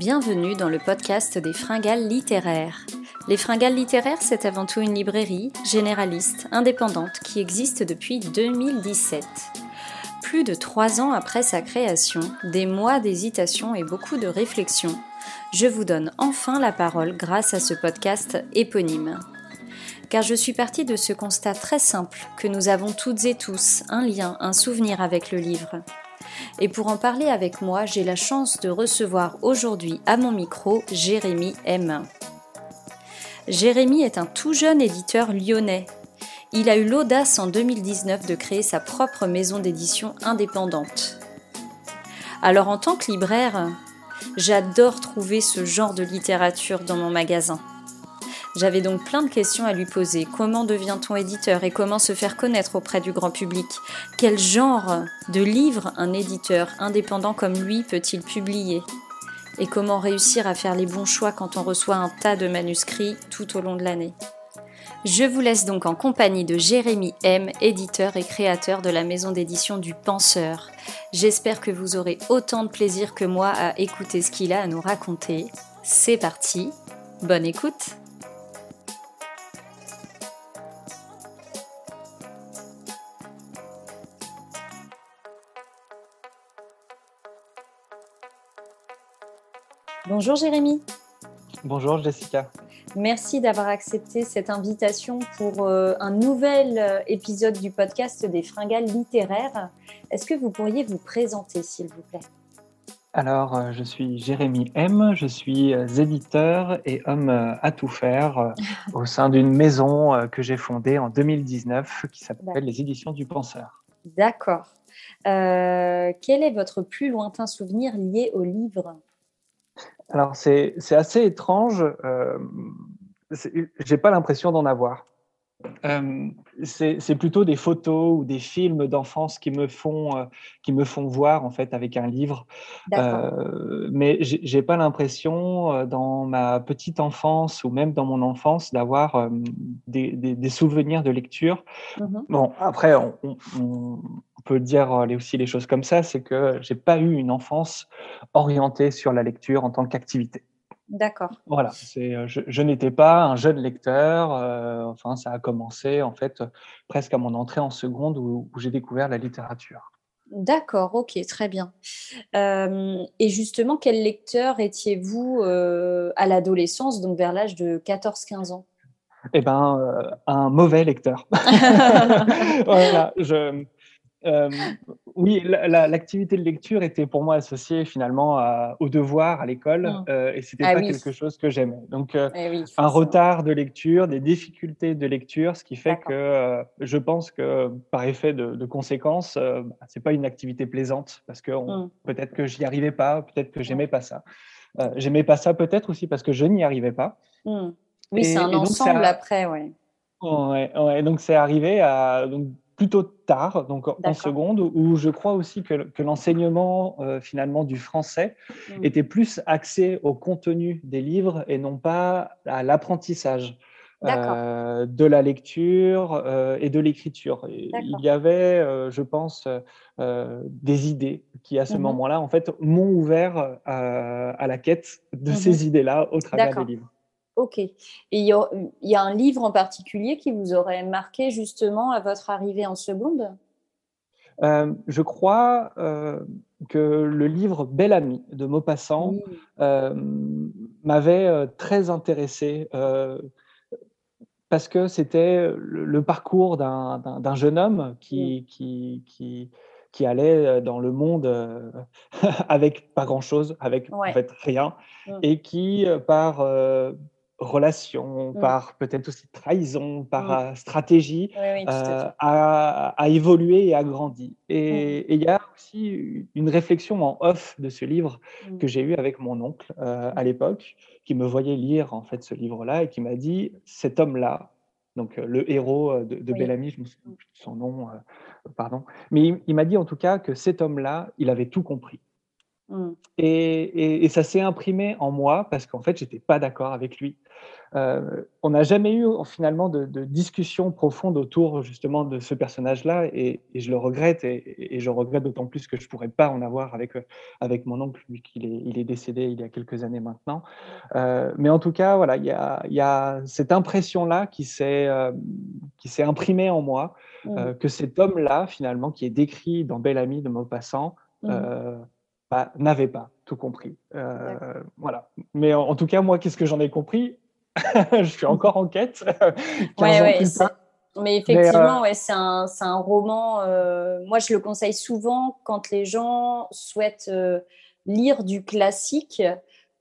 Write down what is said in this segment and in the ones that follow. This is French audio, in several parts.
Bienvenue dans le podcast des Fringales littéraires. Les Fringales littéraires, c'est avant tout une librairie généraliste, indépendante, qui existe depuis 2017. Plus de trois ans après sa création, des mois d'hésitation et beaucoup de réflexion, je vous donne enfin la parole grâce à ce podcast éponyme. Car je suis partie de ce constat très simple que nous avons toutes et tous un lien, un souvenir avec le livre. Et pour en parler avec moi, j'ai la chance de recevoir aujourd'hui à mon micro Jérémy M. Jérémy est un tout jeune éditeur lyonnais. Il a eu l'audace en 2019 de créer sa propre maison d'édition indépendante. Alors en tant que libraire, j'adore trouver ce genre de littérature dans mon magasin. J'avais donc plein de questions à lui poser. Comment devient-on éditeur et comment se faire connaître auprès du grand public? Quel genre de livre un éditeur indépendant comme lui peut-il publier? Et comment réussir à faire les bons choix quand on reçoit un tas de manuscrits tout au long de l'année? Je vous laisse donc en compagnie de Jérémy M, éditeur et créateur de la maison d'édition du Penseur. J'espère que vous aurez autant de plaisir que moi à écouter ce qu'il a à nous raconter. C'est parti, bonne écoute Bonjour Jérémy. Bonjour Jessica. Merci d'avoir accepté cette invitation pour euh, un nouvel euh, épisode du podcast des fringales littéraires. Est-ce que vous pourriez vous présenter, s'il vous plaît? Alors, euh, je suis Jérémy M, je suis éditeur et homme à tout faire au sein d'une maison que j'ai fondée en 2019 qui s'appelle les Éditions du Penseur. D'accord. quel est votre plus lointain souvenir lié au livre? Alors, c'est assez étrange. Euh, J'ai pas l'impression d'en avoir. Euh, c'est plutôt des photos ou des films d'enfance qui me font euh, qui me font voir en fait avec un livre. Euh, mais j'ai pas l'impression euh, dans ma petite enfance ou même dans mon enfance d'avoir des, des, des, souvenirs de lecture. Mmh bon après on, on, on, peut dire aussi les choses comme ça, c'est que j'ai pas eu une enfance orientée sur la lecture en tant qu'activité. D'accord. Voilà, c'est, euh, je, je n'étais pas un jeune lecteur. Euh, enfin, ça a commencé en fait presque à mon entrée en seconde où, où j'ai découvert la littérature. D'accord, ok, très bien. Euh, et justement, quel lecteur étiez-vous euh, à l'adolescence, donc vers l'âge de 14-15 ans? Eh euh, un mauvais lecteur. voilà, je, euh, oui, l'activité la, de lecture était pour moi associée finalement à, au devoir à l'école mmh. euh, et c'était ah, pas oui. quelque chose que j'aimais. Donc euh, eh oui, un retard de lecture, des difficultés de lecture, ce qui fait que je pense que par effet de, de conséquence, euh, c'est pas une activité plaisante parce que mmh. peut-être que j'y arrivais pas, peut-être que j'aimais pas ça. J'aimais pas ça peut-être aussi parce que je n'y arrivais pas. Mmh. Oui, c'est un ensemble après, ouais. Ouais, ouais. Donc c'est arrivé à donc plutôt tard, donc en seconde, où je crois aussi que, que l'enseignement euh, finalement du français mmh. était plus axé au contenu des livres et non pas à l'apprentissage euh, de la lecture euh, et de l'écriture. Il y avait, euh, je pense, des idées qui à ce mmh. moment-là, en fait, m'ont ouvert à la quête de mmh. ces idées-là au travers des livres. Ok. Et il y, a, il y, a un livre en particulier qui vous aurait marqué justement à votre arrivée en seconde? Euh, Je crois euh, que le livre Bel Ami de Maupassant euh, m'avait très intéressé parce que c'était le, le, parcours d'un jeune homme qui, oui. qui, qui, qui allait dans le monde avec pas grand chose, avec ouais. en fait rien, mmh. et qui par relation, mmh. par peut-être aussi trahison, par mmh. stratégie, oui, oui, euh, a, a, évolué et a grandi. Et il mmh. y a aussi une réflexion en off de ce livre que j'ai eu avec mon oncle euh, à l'époque, qui me voyait lire en fait ce livre-là et qui m'a dit cet homme-là, donc euh, le héros de, de oui. Bellamy, je me souviens plus de son nom, pardon, mais il, il m'a dit en tout cas que cet homme-là, il avait tout compris. Mmh. Et, ça s'est imprimé en moi parce qu'en fait, j'étais pas d'accord avec lui. Euh, on n'a jamais eu finalement de, discussion profonde autour justement de ce personnage-là et, je le regrette et, je regrette d'autant plus que je pourrais pas en avoir avec, avec mon oncle, vu qu'il est, il est décédé il y a quelques années maintenant. Euh, mais en tout cas, voilà, il y a, y a, cette impression-là qui s'est euh, qui s'est imprimée en moi, mmh. que cet homme-là, finalement, qui est décrit dans Belle Amie de Maupassant, mmh. Bah, n'avait pas tout compris. voilà. Mais en, tout cas, moi, qu'est-ce que j'en ai compris? Je suis encore en quête. mais effectivement, euh, c'est un, un, roman. Euh, moi, je le conseille souvent quand les gens souhaitent euh, lire du classique.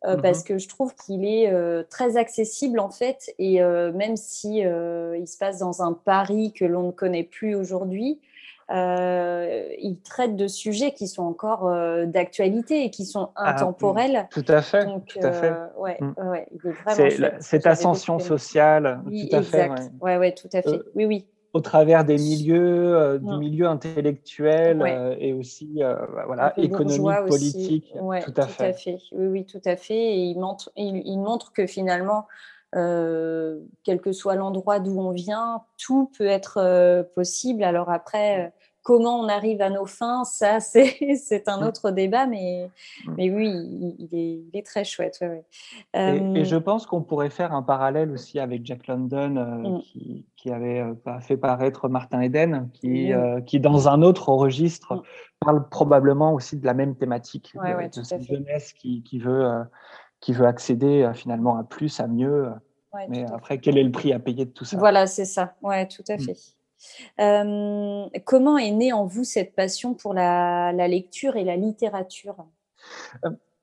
Mhm. Parce que je trouve qu'il est très accessible en fait, et même si il se passe dans un Paris que l'on ne connaît plus aujourd'hui, euh, il traite de sujets qui sont encore euh, d'actualité et qui sont ah, intemporels. tout à fait. tout à fait. ouais, cette ascension sociale. Oui, tout à exact. fait. Ouais. ouais, tout à fait. oui, oui. Au travers des milieux, euh, du mm. milieu intellectuel et aussi bah, voilà, économique, politique. tout, à, fait. Oui, oui, tout à fait. Et il montre, il montre que finalement, euh, quel que soit l'endroit d'où on vient, tout peut être euh, possible. Alors après, euh, comment on arrive à nos fins, ça, c'est un autre débat, mais, mm. mais oui, il, est, très chouette. Et, je pense qu'on pourrait faire un parallèle aussi avec Jack London, mm. qui, avait fait paraître Martin Eden, qui, mm. qui dans un autre registre, parle probablement aussi de la même thématique, de, cette jeunesse qui, qui veut qui veut accéder euh, finalement à plus, à mieux. Euh, mais après, quel est le prix à payer de tout ça? Voilà, c'est ça. Ouais, tout à mm. fait. Euh, comment est née en vous cette passion pour la, lecture et la littérature?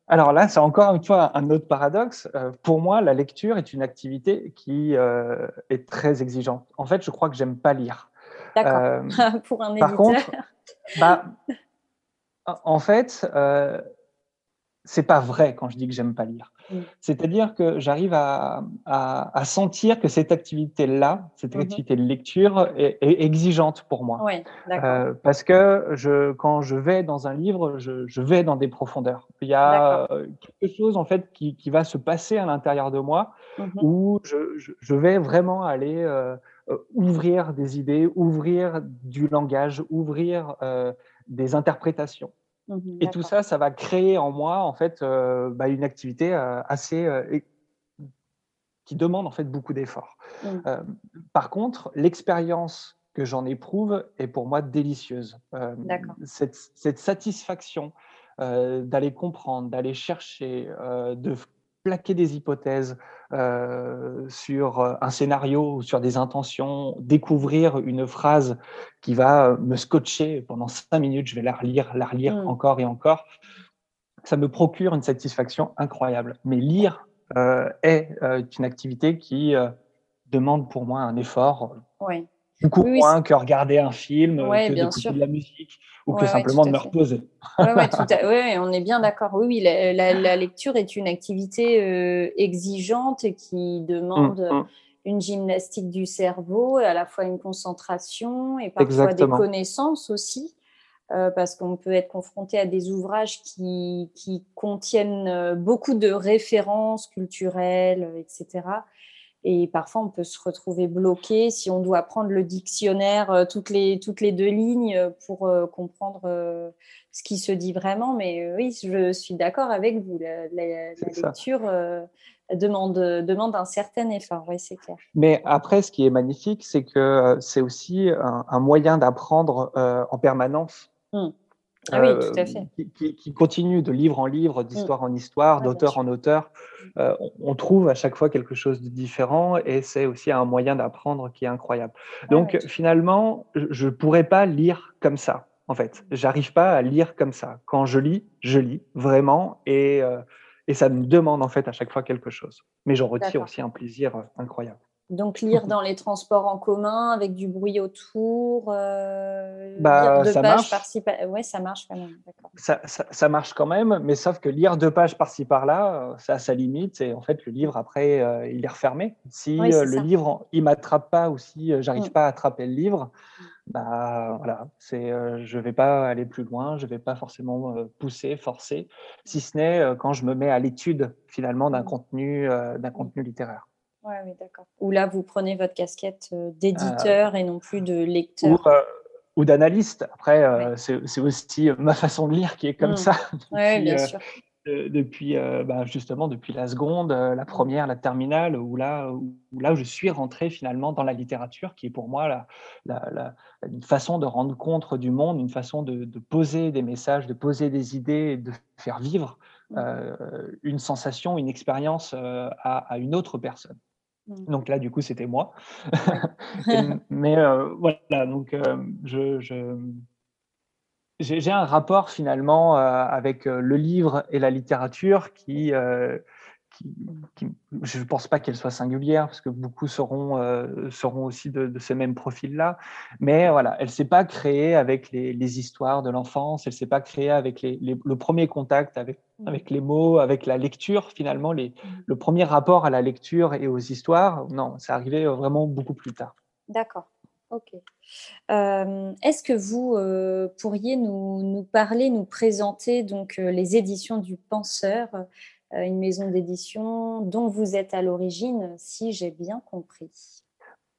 Alors là, c'est encore une fois un autre paradoxe. pour moi, la lecture est une activité qui est très exigeante. En fait, je crois que j'aime pas lire. D'accord. pour un éditeur. Par contre, bah, en fait, c'est pas vrai quand je dis que j'aime pas lire. Mm. C'est-à-dire que j'arrive à, sentir que cette activité-là, cette mm-hmm. activité de lecture, est, exigeante pour moi. Oui, euh, parce que je, quand je vais dans un livre, je, vais dans des profondeurs. Il y a quelque chose en fait qui, va se passer à l'intérieur de moi mm-hmm. où je, vais vraiment aller euh, euh, ouvrir des idées, ouvrir du langage, ouvrir des interprétations. Mmh et tout ça, ça va créer en moi en fait euh, bah, une activité euh, assez euh, qui demande en fait beaucoup d'efforts. Mmh. par contre, l'expérience que j'en éprouve est pour moi délicieuse. Cette, cette, satisfaction d'aller comprendre, d'aller chercher, de plaquer des hypothèses euh, sur euh, un scénario ou sur des intentions, découvrir une phrase qui va me scotcher pendant cinq minutes, je vais la relire, la relire mm. encore et encore. Ça me procure une satisfaction incroyable. Mais lire euh, est une activité qui demande pour moi un effort. Oui beaucoup moins que regarder un film, que d'écouter de la musique ou que simplement de me reposer. Oui, on est bien d'accord. Oui, oui la, lecture est une activité euh, exigeante et qui demande mmh, mmh. une gymnastique du cerveau, à la fois une concentration et parfois des connaissances aussi. Euh, parce qu'on peut être confronté à des ouvrages qui, qui contiennent euh, beaucoup de références culturelles, etc. Et parfois, on peut se retrouver bloqué si on doit prendre le dictionnaire euh, toutes, les, toutes les deux lignes euh, pour euh, comprendre ce qui se dit vraiment. Mais oui, je suis d'accord avec vous. La, lecture demande, demande un certain effort, oui, c'est clair. Mais après, ce qui est magnifique, c'est que c'est aussi un, moyen d'apprendre en permanence. Mmh. Ah oui, tout à euh, fait. Qui, continue de livre en livre, d'histoire en histoire, d'auteur en auteur. Euh, on, trouve à chaque fois quelque chose de différent et c'est aussi un moyen d'apprendre qui est incroyable. Donc finalement, je ne pourrais pas lire comme ça, en fait. J'arrive pas à lire comme ça. Quand je lis, je lis vraiment et, euh, et ça me demande en fait à chaque fois quelque chose. Mais j'en retire aussi un plaisir incroyable. Donc lire dans les transports en commun avec du bruit autour, euh, bah, lire deux pages par-ci Ouais, ça marche quand même. Ça, ça, marche quand même, mais sauf que lire deux pages par-ci par-là, ça a sa limite. Et en fait, le livre après, euh, il est refermé. Si euh, le livre il m'attrape pas ou si j'arrive mm. pas à attraper le livre, bah voilà, c'est je vais pas aller plus loin, je vais pas forcément pousser, forcer, si ce n'est quand je me mets à l'étude finalement d'un mm. contenu d'un contenu littéraire. Ouais, oui, d'accord. Ou là, vous prenez votre casquette euh, d'éditeur et non plus de lecteur. Ou, euh, d'analyste. Après, euh, c'est aussi ma façon de lire qui est comme mmh. ça. Oui, bien sûr. depuis bah, justement depuis la seconde, la première, la terminale, où là, où, là je suis rentré finalement dans la littérature, qui est pour moi la, la, une façon de rendre compte du monde, une façon de, de, poser des messages, de poser des idées, de faire vivre mmh. une sensation, une expérience à, à, une autre personne. Mmh. Donc là, du coup, c'était moi. mais euh, voilà, donc euh, je, j'ai un rapport finalement euh, avec le livre et la littérature qui, je ne pense pas qu'elle soit singulière, parce que beaucoup seront, euh, seront aussi de, ce même profil-là. Mais voilà, elle ne s'est pas créée avec les, histoires de l'enfance, elle ne s'est pas créée avec le premier contact avec, mmh. avec les mots, avec la lecture, finalement, les, mmh. le premier rapport à la lecture et aux histoires. Non, ça arrivait vraiment beaucoup plus tard. D'accord. Ok. Euh, est-ce que vous euh, pourriez nous, nous, parler, nous présenter donc les éditions du Penseur euh, une maison d'édition dont vous êtes à l'origine, si j'ai bien compris.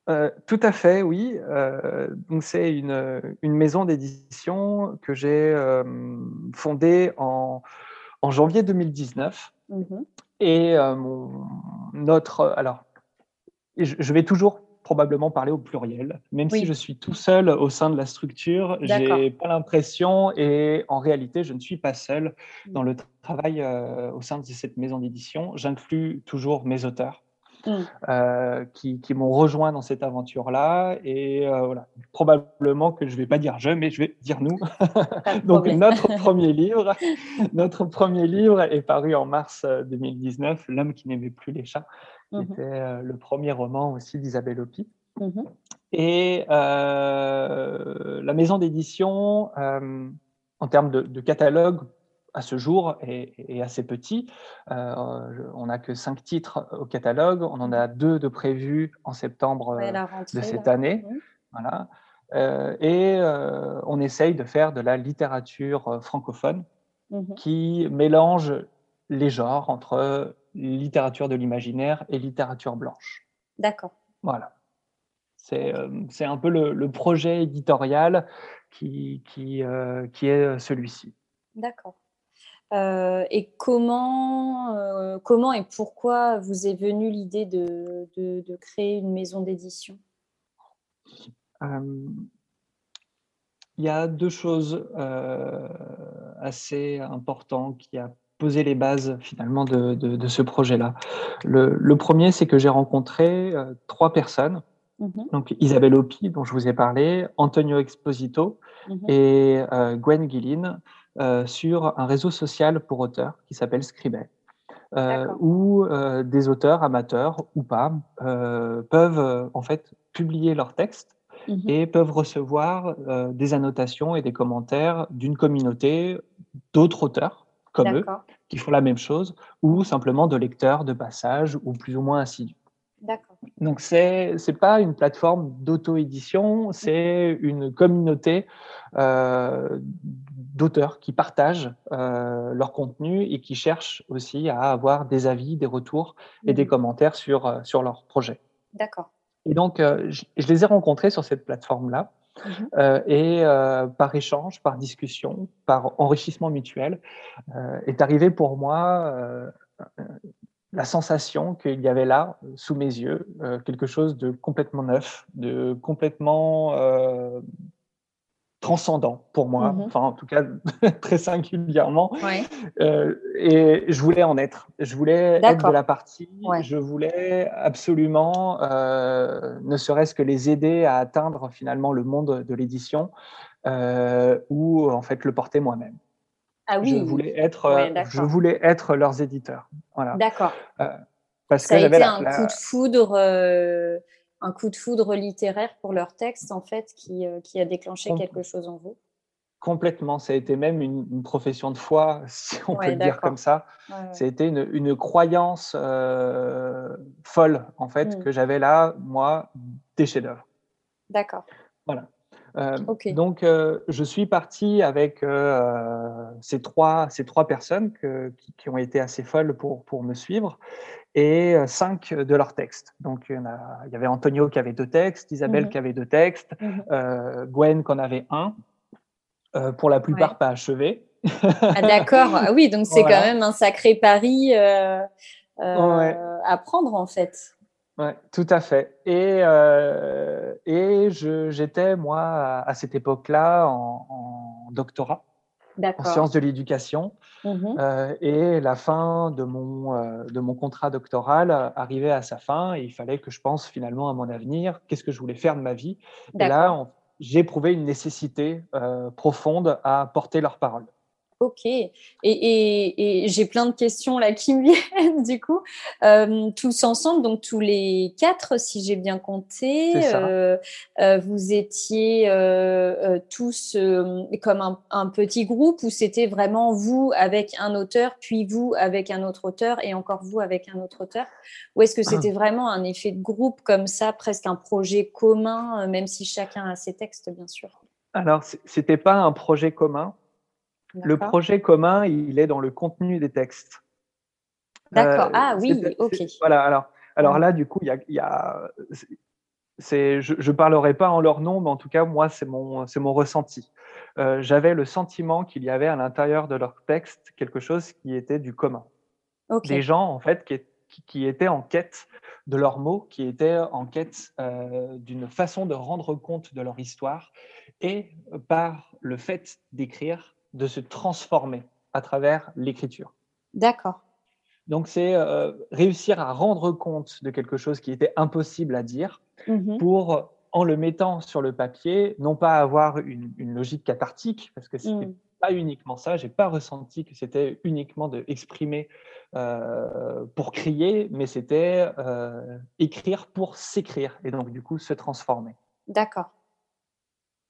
Euh, tout à fait, oui. Euh, donc c'est une, une, maison d'édition que j'ai fondée en, en, janvier 2019. Mhm. Et notre, alors, je vais toujours probablement parler au pluriel. Même si je suis tout seul au sein de la structure, j'ai pas l'impression, et en réalité, je ne suis pas seul dans le travail euh, au sein de cette maison d'édition. J'inclus toujours mes auteurs. Mm. Euh, qui, qui m'ont rejoint dans cette aventure-là. Et euh, voilà, probablement que je ne vais pas dire je, mais je vais dire nous. Donc notre premier livre, notre premier livre est paru en mars 2019, L'homme qui n'aimait plus les chats qui mmh était euh, le premier roman aussi d'Isabelle Hopi. Mmh Et euh, la maison d'édition, euh, en termes de, catalogue, à ce jour est, assez petit. on n'a que cinq titres au catalogue. On en a deux de prévus en septembre de cette année. Mmh. Voilà. et on essaye de faire de la littérature francophone qui mélange les genres entre littérature de l'imaginaire et littérature blanche. D'accord. Voilà. C'est euh, un peu le, projet éditorial qui, qui, euh, qui est celui-ci. D'accord. Euh, et comment, comment et pourquoi vous est venue l'idée de, de, de, créer une maison d'édition? Il y a deux choses assez importantes qui a poser les bases finalement de, de, ce projet-là. Le, le, premier, c'est que j'ai rencontré euh, trois personnes. Mm-hmm. Donc Isabelle Hopi, dont je vous ai parlé, Antonio Exposito mm-hmm. et euh, Gwen Guilin euh, sur un réseau social pour auteurs qui s'appelle Scribet. où des auteurs amateurs ou pas peuvent en fait publier leurs textes mm-hmm. et peuvent recevoir des annotations et des commentaires d'une communauté d'autres auteurs comme eux, qui font la même chose, ou simplement de lecteurs de passage ou plus ou moins assidus. Donc, ce n'est pas une plateforme d'auto-édition, c'est une communauté euh, d'auteurs qui partagent euh, leur contenu et qui cherchent aussi à avoir des avis, des retours et des mmh. commentaires sur, euh, sur leur projet. D'accord. Et donc, je, je, les ai rencontrés sur cette plateforme-là. Mhm. Euh, et euh, par échange, par discussion, par enrichissement mutuel, euh, est arrivé pour moi la sensation qu'il y avait là, sous mes yeux, quelque chose de complètement neuf, de complètement transcendant pour moi, mhm. enfin en tout cas très singulièrement. Euh, et je voulais en être. Je voulais être de la partie. Je voulais absolument, euh, ne serait-ce que les aider à atteindre finalement le monde de l'édition euh, ou en fait le porter moi-même. Ah oui. Je voulais être, je voulais être leurs éditeurs. Voilà. D'accord. Parce ça que a été un coup de foudre, un coup de foudre littéraire pour leur texte en fait, qui, qui a déclenché quelque chose en vous? Complètement, ça a été même une, profession de foi, si on peut le dire comme ça. Ça a été une, une croyance folle, en fait, mmh. que j'avais là, moi, des chefs-d'œuvre. D'accord. Voilà. Euh, donc, euh, je suis parti avec euh, ces, trois, ces trois personnes qui, ont été assez folles pour, pour me suivre et cinq de leurs textes. Donc, il y, avait Antonio qui avait deux textes, Isabelle mhm. qui avait deux textes, mhm. Gwen qui en avait un, pour la plupart pas achevé. ah, D'accord, ah oui, donc c'est quand même un sacré pari à prendre en fait. Oui, tout à fait. Et, euh, et j'étais, moi, à, cette époque-là, en, doctorat en sciences de l'éducation. Mmh euh, et la fin de mon, euh, de mon contrat doctoral arrivait à sa fin et il fallait que je pense finalement à mon avenir, qu'est-ce que je voulais faire de ma vie? Et là, j'ai éprouvé une nécessité profonde à porter leurs paroles. Ok. Et, j'ai plein de questions là qui me viennent du coup. Euh, tous ensemble, donc tous les quatre, si j'ai bien compté, euh, euh, vous étiez tous comme un, petit groupe ou c'était vraiment vous avec un auteur, puis vous avec un autre auteur et encore vous avec un autre auteur? Ou est-ce que ah. c'était vraiment un effet de groupe comme ça, presque un projet commun, même si chacun a ses textes, bien sûr? Alors, c'était pas un projet commun le projet commun, il est dans le contenu des textes. D'accord. Euh, ah oui, ok. Voilà. Alors, alors là, du coup, il y a, je ne parlerai pas en leur nom, mais en tout cas, moi, c'est mon, mon ressenti. Euh, j'avais le sentiment qu'il y avait à l'intérieur de leur texte quelque chose qui était du commun. Des gens, en fait, qui, qui, étaient en quête de leurs mots, qui étaient en quête euh, d'une façon de rendre compte de leur histoire. Et par le fait d'écrire, de se transformer à travers l'écriture. D'accord. Donc c'est euh, réussir à rendre compte de quelque chose qui était impossible à dire mhm. pour, en le mettant sur le papier, non pas avoir une, logique cathartique, parce que ce n'est mhm. pas uniquement ça, j'ai pas ressenti que c'était uniquement de exprimer euh, pour crier, mais c'était euh, écrire pour s'écrire et donc du coup se transformer. D'accord.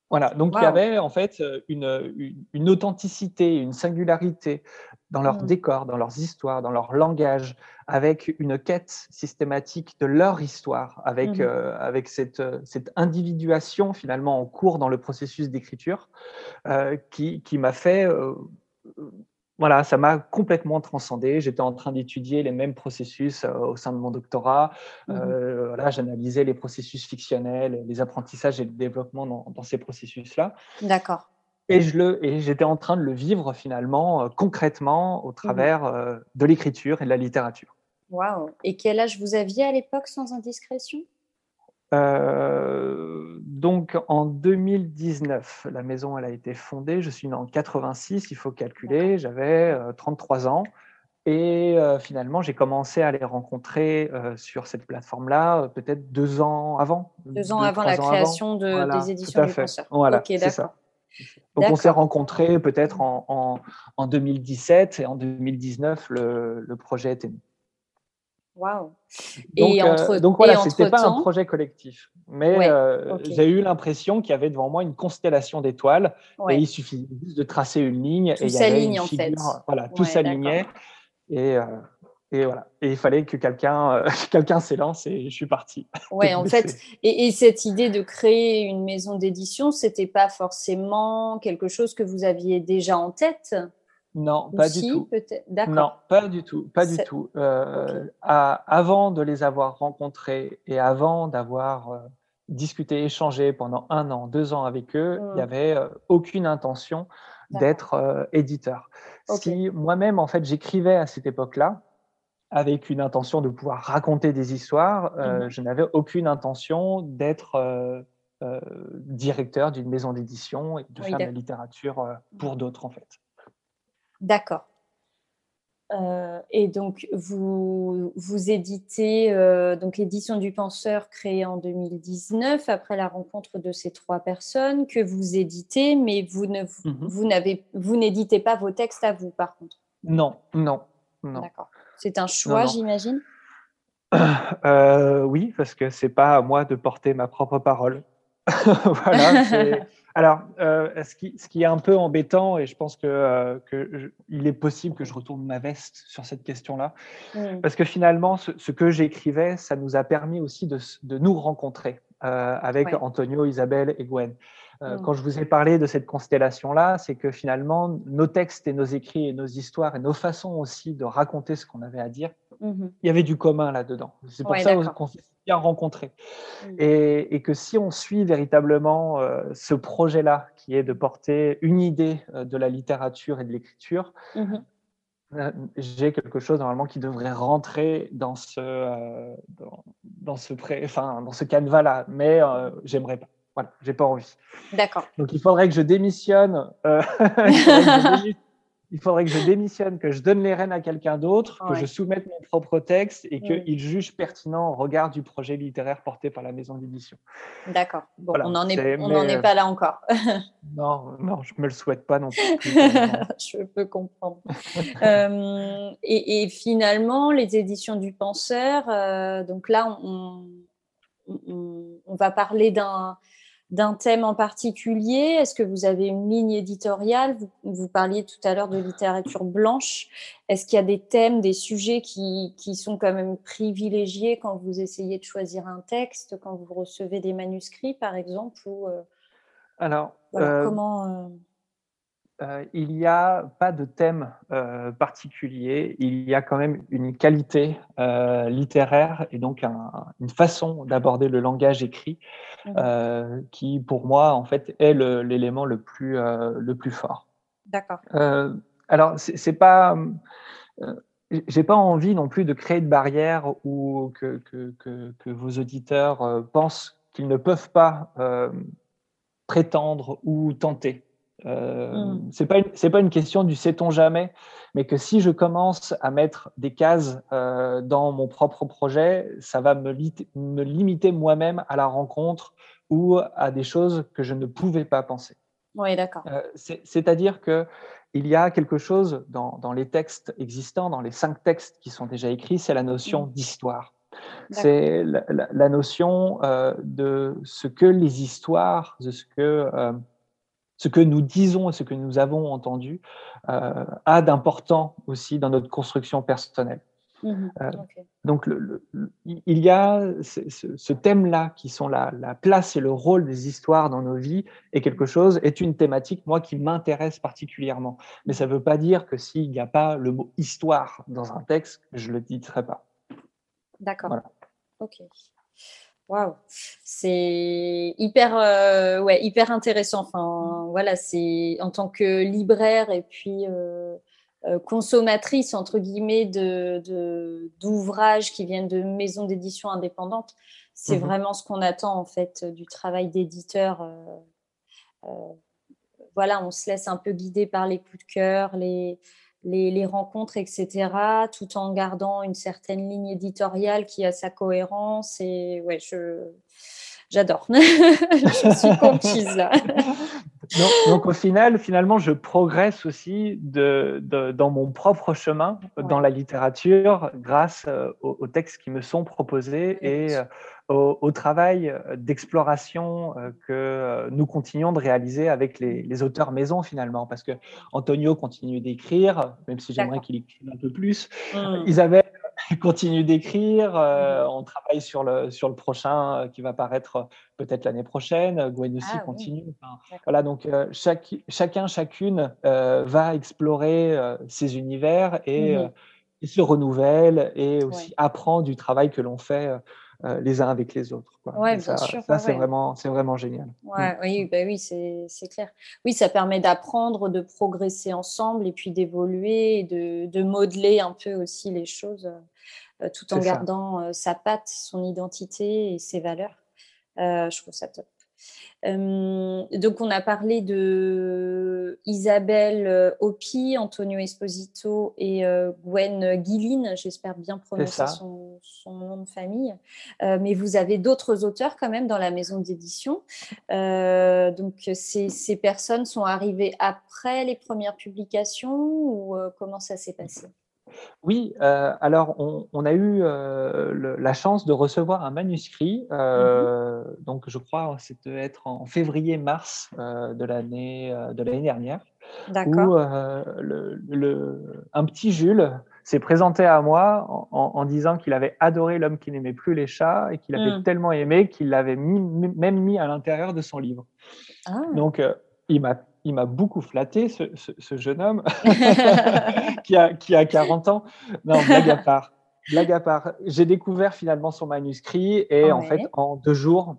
Voilà, donc il y avait en fait euh, une, une, authenticité, une singularité dans leur mmh. décor, dans leurs histoires, dans leur langage, avec une quête systématique de leur histoire, avec, mmh euh, avec cette, euh, cette, individuation finalement en cours dans le processus d'écriture qui, qui m'a fait voilà, ça m'a complètement transcendé. J'étais en train d'étudier les mêmes processus euh, au sein de mon doctorat. Mmh euh, voilà, j'analysais les processus fictionnels, les apprentissages et le développement dans, ces processus-là. D'accord. Et je le, et j'étais en train de le vivre finalement euh, concrètement au mmh travers de l'écriture et de la littérature. Waouh Et quel âge vous aviez à l'époque, sans indiscrétion? Euh, donc en 2019, la maison elle a été fondée. Je suis né en 86, il faut calculer. J'avais 33 euh, ans. Et euh, finalement, j'ai commencé à les rencontrer sur cette plateforme-là peut-être deux ans avant. Deux ans avant la création De, des éditions du Penseur. Voilà, c'est ça. Donc on s'est rencontrés peut-être en, en, 2017 et en 2019, le, le projet était né. Waouh. Et donc, euh, donc voilà, c'était pas un projet collectif, mais euh, j'ai eu l'impression qu'il y avait devant moi une constellation d'étoiles et il suffisait juste de tracer une ligne tout figure, en fait. voilà, tout s'alignait et, euh, et voilà, et il fallait que quelqu'un quelqu'un s'élance et je suis parti. Ouais, en fait, et, et, cette idée de créer une maison d'édition, c'était pas forcément quelque chose que vous aviez déjà en tête? Non, pas du tout. Non, pas du tout, pas du tout. Euh, avant de les avoir rencontrés et avant d'avoir euh, discuté, échangé pendant un an, deux ans avec eux, il n'y mmh. avait euh, aucune intention d'être éditeur. Si moi-même, en fait, j'écrivais à cette époque-là, avec une intention de pouvoir raconter des histoires, mmh. je n'avais aucune intention d'être directeur d'une maison d'édition et de faire de la littérature pour d'autres, en fait. D'accord. Euh, et donc, vous, vous éditez euh, donc l'édition du penseur créée en 2019 après la rencontre de ces trois personnes que vous éditez, mais vous ne mmh vous n'avez vous n'éditez pas vos textes à vous par contre. Non, non, non. D'accord. C'est un choix, j'imagine? Oui, parce que c'est pas à moi de porter ma propre parole. voilà, alors, euh, ce, qui, ce, qui, est un peu embêtant, et je pense que, euh, est possible que je retourne ma veste sur cette question-là, mm. parce que finalement, ce, que j'écrivais, ça nous a permis aussi de, de nous rencontrer euh, avec Antonio, Isabelle et Gwen. Mm. Quand je vous ai parlé de cette constellation-là, c'est que finalement, nos textes et nos écrits et nos histoires et nos façons aussi de raconter ce qu'on avait à dire, mm-hmm. il y avait du commun là-dedans. C'est pour ça qu'on s'est bien rencontrés. Mm. Et, que si on suit véritablement euh, ce projet-là, qui est de porter une idée euh, de la littérature et de l'écriture, mm-hmm. euh, j'ai quelque chose normalement qui devrait rentrer dans ce, dans, ce, pré, enfin, dans ce canevas-là, mais j'aimerais pas. Voilà, j'ai pas envie. D'accord. Donc il faudrait que je démissionne. il faudrait que je démissionne, que je donne les rênes à quelqu'un d'autre, que je soumette mon propre texte et qu'il mm. juge pertinent au regard du projet littéraire porté par la maison d'édition. D'accord. Bon, on n'en est, est, pas là encore. non, non, je me le souhaite pas non plus. je peux comprendre. Euh, et, finalement, les éditions du penseur, euh, donc là, on, on va parler d'un d'un thème en particulier? Est-ce que vous avez une ligne éditoriale? Vous, parliez tout à l'heure de littérature blanche. Est-ce qu'il y a des thèmes, des sujets qui, sont quand même privilégiés quand vous essayez de choisir un texte, quand vous recevez des manuscrits, par exemple ou, euh, Alors, euh, comment euh, il n'y a pas de thème euh, particulier, il y a quand même une qualité euh, littéraire et donc une façon d'aborder le langage écrit mmh. qui, pour moi, en fait, est l'élément le, plus, le plus fort. D'accord. alors, c'est pas. j'ai pas envie non plus de créer de barrières ou que, que, que, que vos auditeurs pensent qu'ils ne peuvent pas prétendre ou tenter. Euh, mm. C'est pas c'est pas une question du sait-on jamais, mais que si je commence à mettre des cases euh, dans mon propre projet, ça va me, me limiter moi-même à la rencontre ou à des choses que je ne pouvais pas penser. Oui, d'accord. Euh, c'est-à-dire que il y a quelque chose dans, dans, les textes existants, dans les cinq textes qui sont déjà écrits, c'est la notion mm. d'histoire. C'est la, la, notion euh, de ce que les histoires, de ce que ce que nous disons et ce que nous avons entendu euh, a d'important aussi dans notre construction personnelle. Mmh euh, donc, il y a ce, thème-là qui sont la, place et le rôle des histoires dans nos vies et quelque chose est une thématique, moi, qui m'intéresse particulièrement. Mais ça ne veut pas dire que s'il n'y a pas le mot histoire dans un texte, je ne le titrerai pas. D'accord. Voilà. Ok. Waouh, c'est hyper, euh, ouais, hyper intéressant. Enfin, voilà, c'est en tant que libraire et puis euh, euh, consommatrice entre guillemets de d'ouvrages qui viennent de maisons d'édition indépendantes, c'est mmh vraiment ce qu'on attend en fait du travail d'éditeur. voilà, on se laisse un peu guider par les coups de cœur, les les, rencontres, etc., tout en gardant une certaine ligne éditoriale qui a sa cohérence. Et ouais, je, j'adore. je suis conquise là. Donc, au final, finalement, je progresse aussi de, dans mon propre chemin dans la littérature grâce euh, aux, textes qui me sont proposés et euh, au, travail d'exploration euh, que nous continuons de réaliser avec les, auteurs maison finalement. Parce que Antonio continue d'écrire, même si j'aimerais qu'il écrive un peu plus. Mmh. Isabelle continue d'écrire. Euh, on travaille sur le, sur le prochain euh, qui va paraître peut-être l'année prochaine. Gwen aussi ah continue. voilà, donc euh, chaque, chacun, chacune va explorer ses univers et, mmh se renouvelle et aussi apprend du travail que l'on fait. Les uns avec les autres. Ouais, bien sûr. Ça, c'est vraiment, c'est vraiment génial. Ouais, mmh. Oui, bah oui, c'est clair. Oui, ça permet d'apprendre, de progresser ensemble et puis d'évoluer, de, de, modeler un peu aussi les choses. Euh, tout en gardant euh, sa patte, son identité et ses valeurs. Euh, je trouve ça top. Donc, on a parlé de Isabelle Hopi, Antonio Esposito et Gwen Guilin. J'espère bien prononcer son, nom de famille. mais vous avez d'autres auteurs quand même dans la maison d'édition. donc, ces, ces, personnes sont arrivées après les premières publications ou comment ça s'est passé? Oui, euh, alors on, a eu euh, la chance de recevoir un manuscrit, euh, mhm. donc je crois c'était être en février-mars de l'année de l'année dernière, où le, un petit Jules s'est présenté à moi en, disant qu'il avait adoré l'homme qui n'aimait plus les chats et qu'il avait mm. tellement aimé qu'il l'avait même mis à l'intérieur de son livre. Ah. Donc il m'a il m'a beaucoup flatté, ce, jeune homme qui, a, qui a 40 ans. Non, blague à part. Blague à part. J'ai découvert finalement son manuscrit et en fait, en deux jours,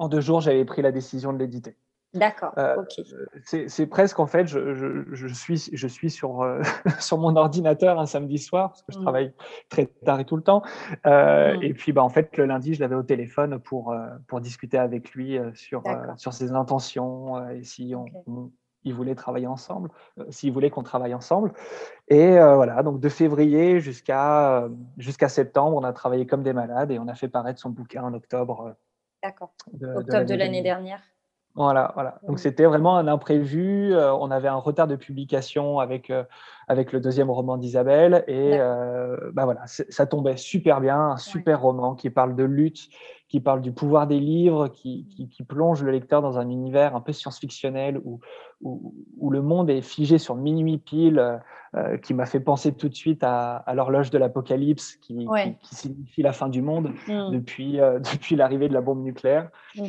en deux jours, j'avais pris la décision de l'éditer. D'accord, euh, ok. C'est presque en fait, je, je, suis, je suis sur, euh, sur mon ordinateur un samedi soir parce que je mm. travaille très tard et tout le temps. Euh, mm. Et puis, bah, en fait, le lundi, je l'avais au téléphone pour, pour discuter avec lui sur, sur ses intentions et si on, il voulait travailler ensemble, s'il voulait qu'on travaille ensemble. Et voilà, donc de février jusqu'à jusqu'à septembre, on a travaillé comme des malades et on a fait paraître son bouquin en octobre. D'accord. Octobre de l'année dernière. Voilà, voilà. Donc c'était vraiment un imprévu. Euh, on avait un retard de publication avec, euh, avec le deuxième roman d'Isabelle. Et euh, bah voilà, ça tombait super bien. Un super roman qui parle de lutte, qui parle du pouvoir des livres, qui, qui, plonge le lecteur dans un univers un peu science-fictionnel où, où, le monde est figé sur minuit pile, qui m'a fait penser tout de suite à, à l'horloge de l'apocalypse, qui, qui, signifie la fin du monde mmh. depuis, depuis l'arrivée de la bombe nucléaire. Mmh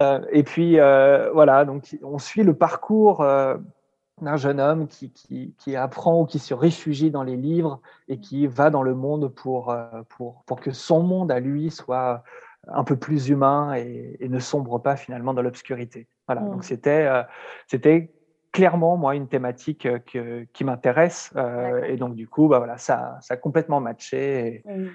euh, et puis euh, voilà, donc on suit le parcours euh, d'un jeune homme qui, qui, qui, apprend ou qui se réfugie dans les livres et qui va dans le monde pour, pour, pour que son monde à lui soit un peu plus humain et, ne sombre pas finalement dans l'obscurité. Voilà, donc mm. c'était c'était clairement moi une thématique que, qui m'intéresse et donc du coup bah voilà ça, ça a complètement matché. Et.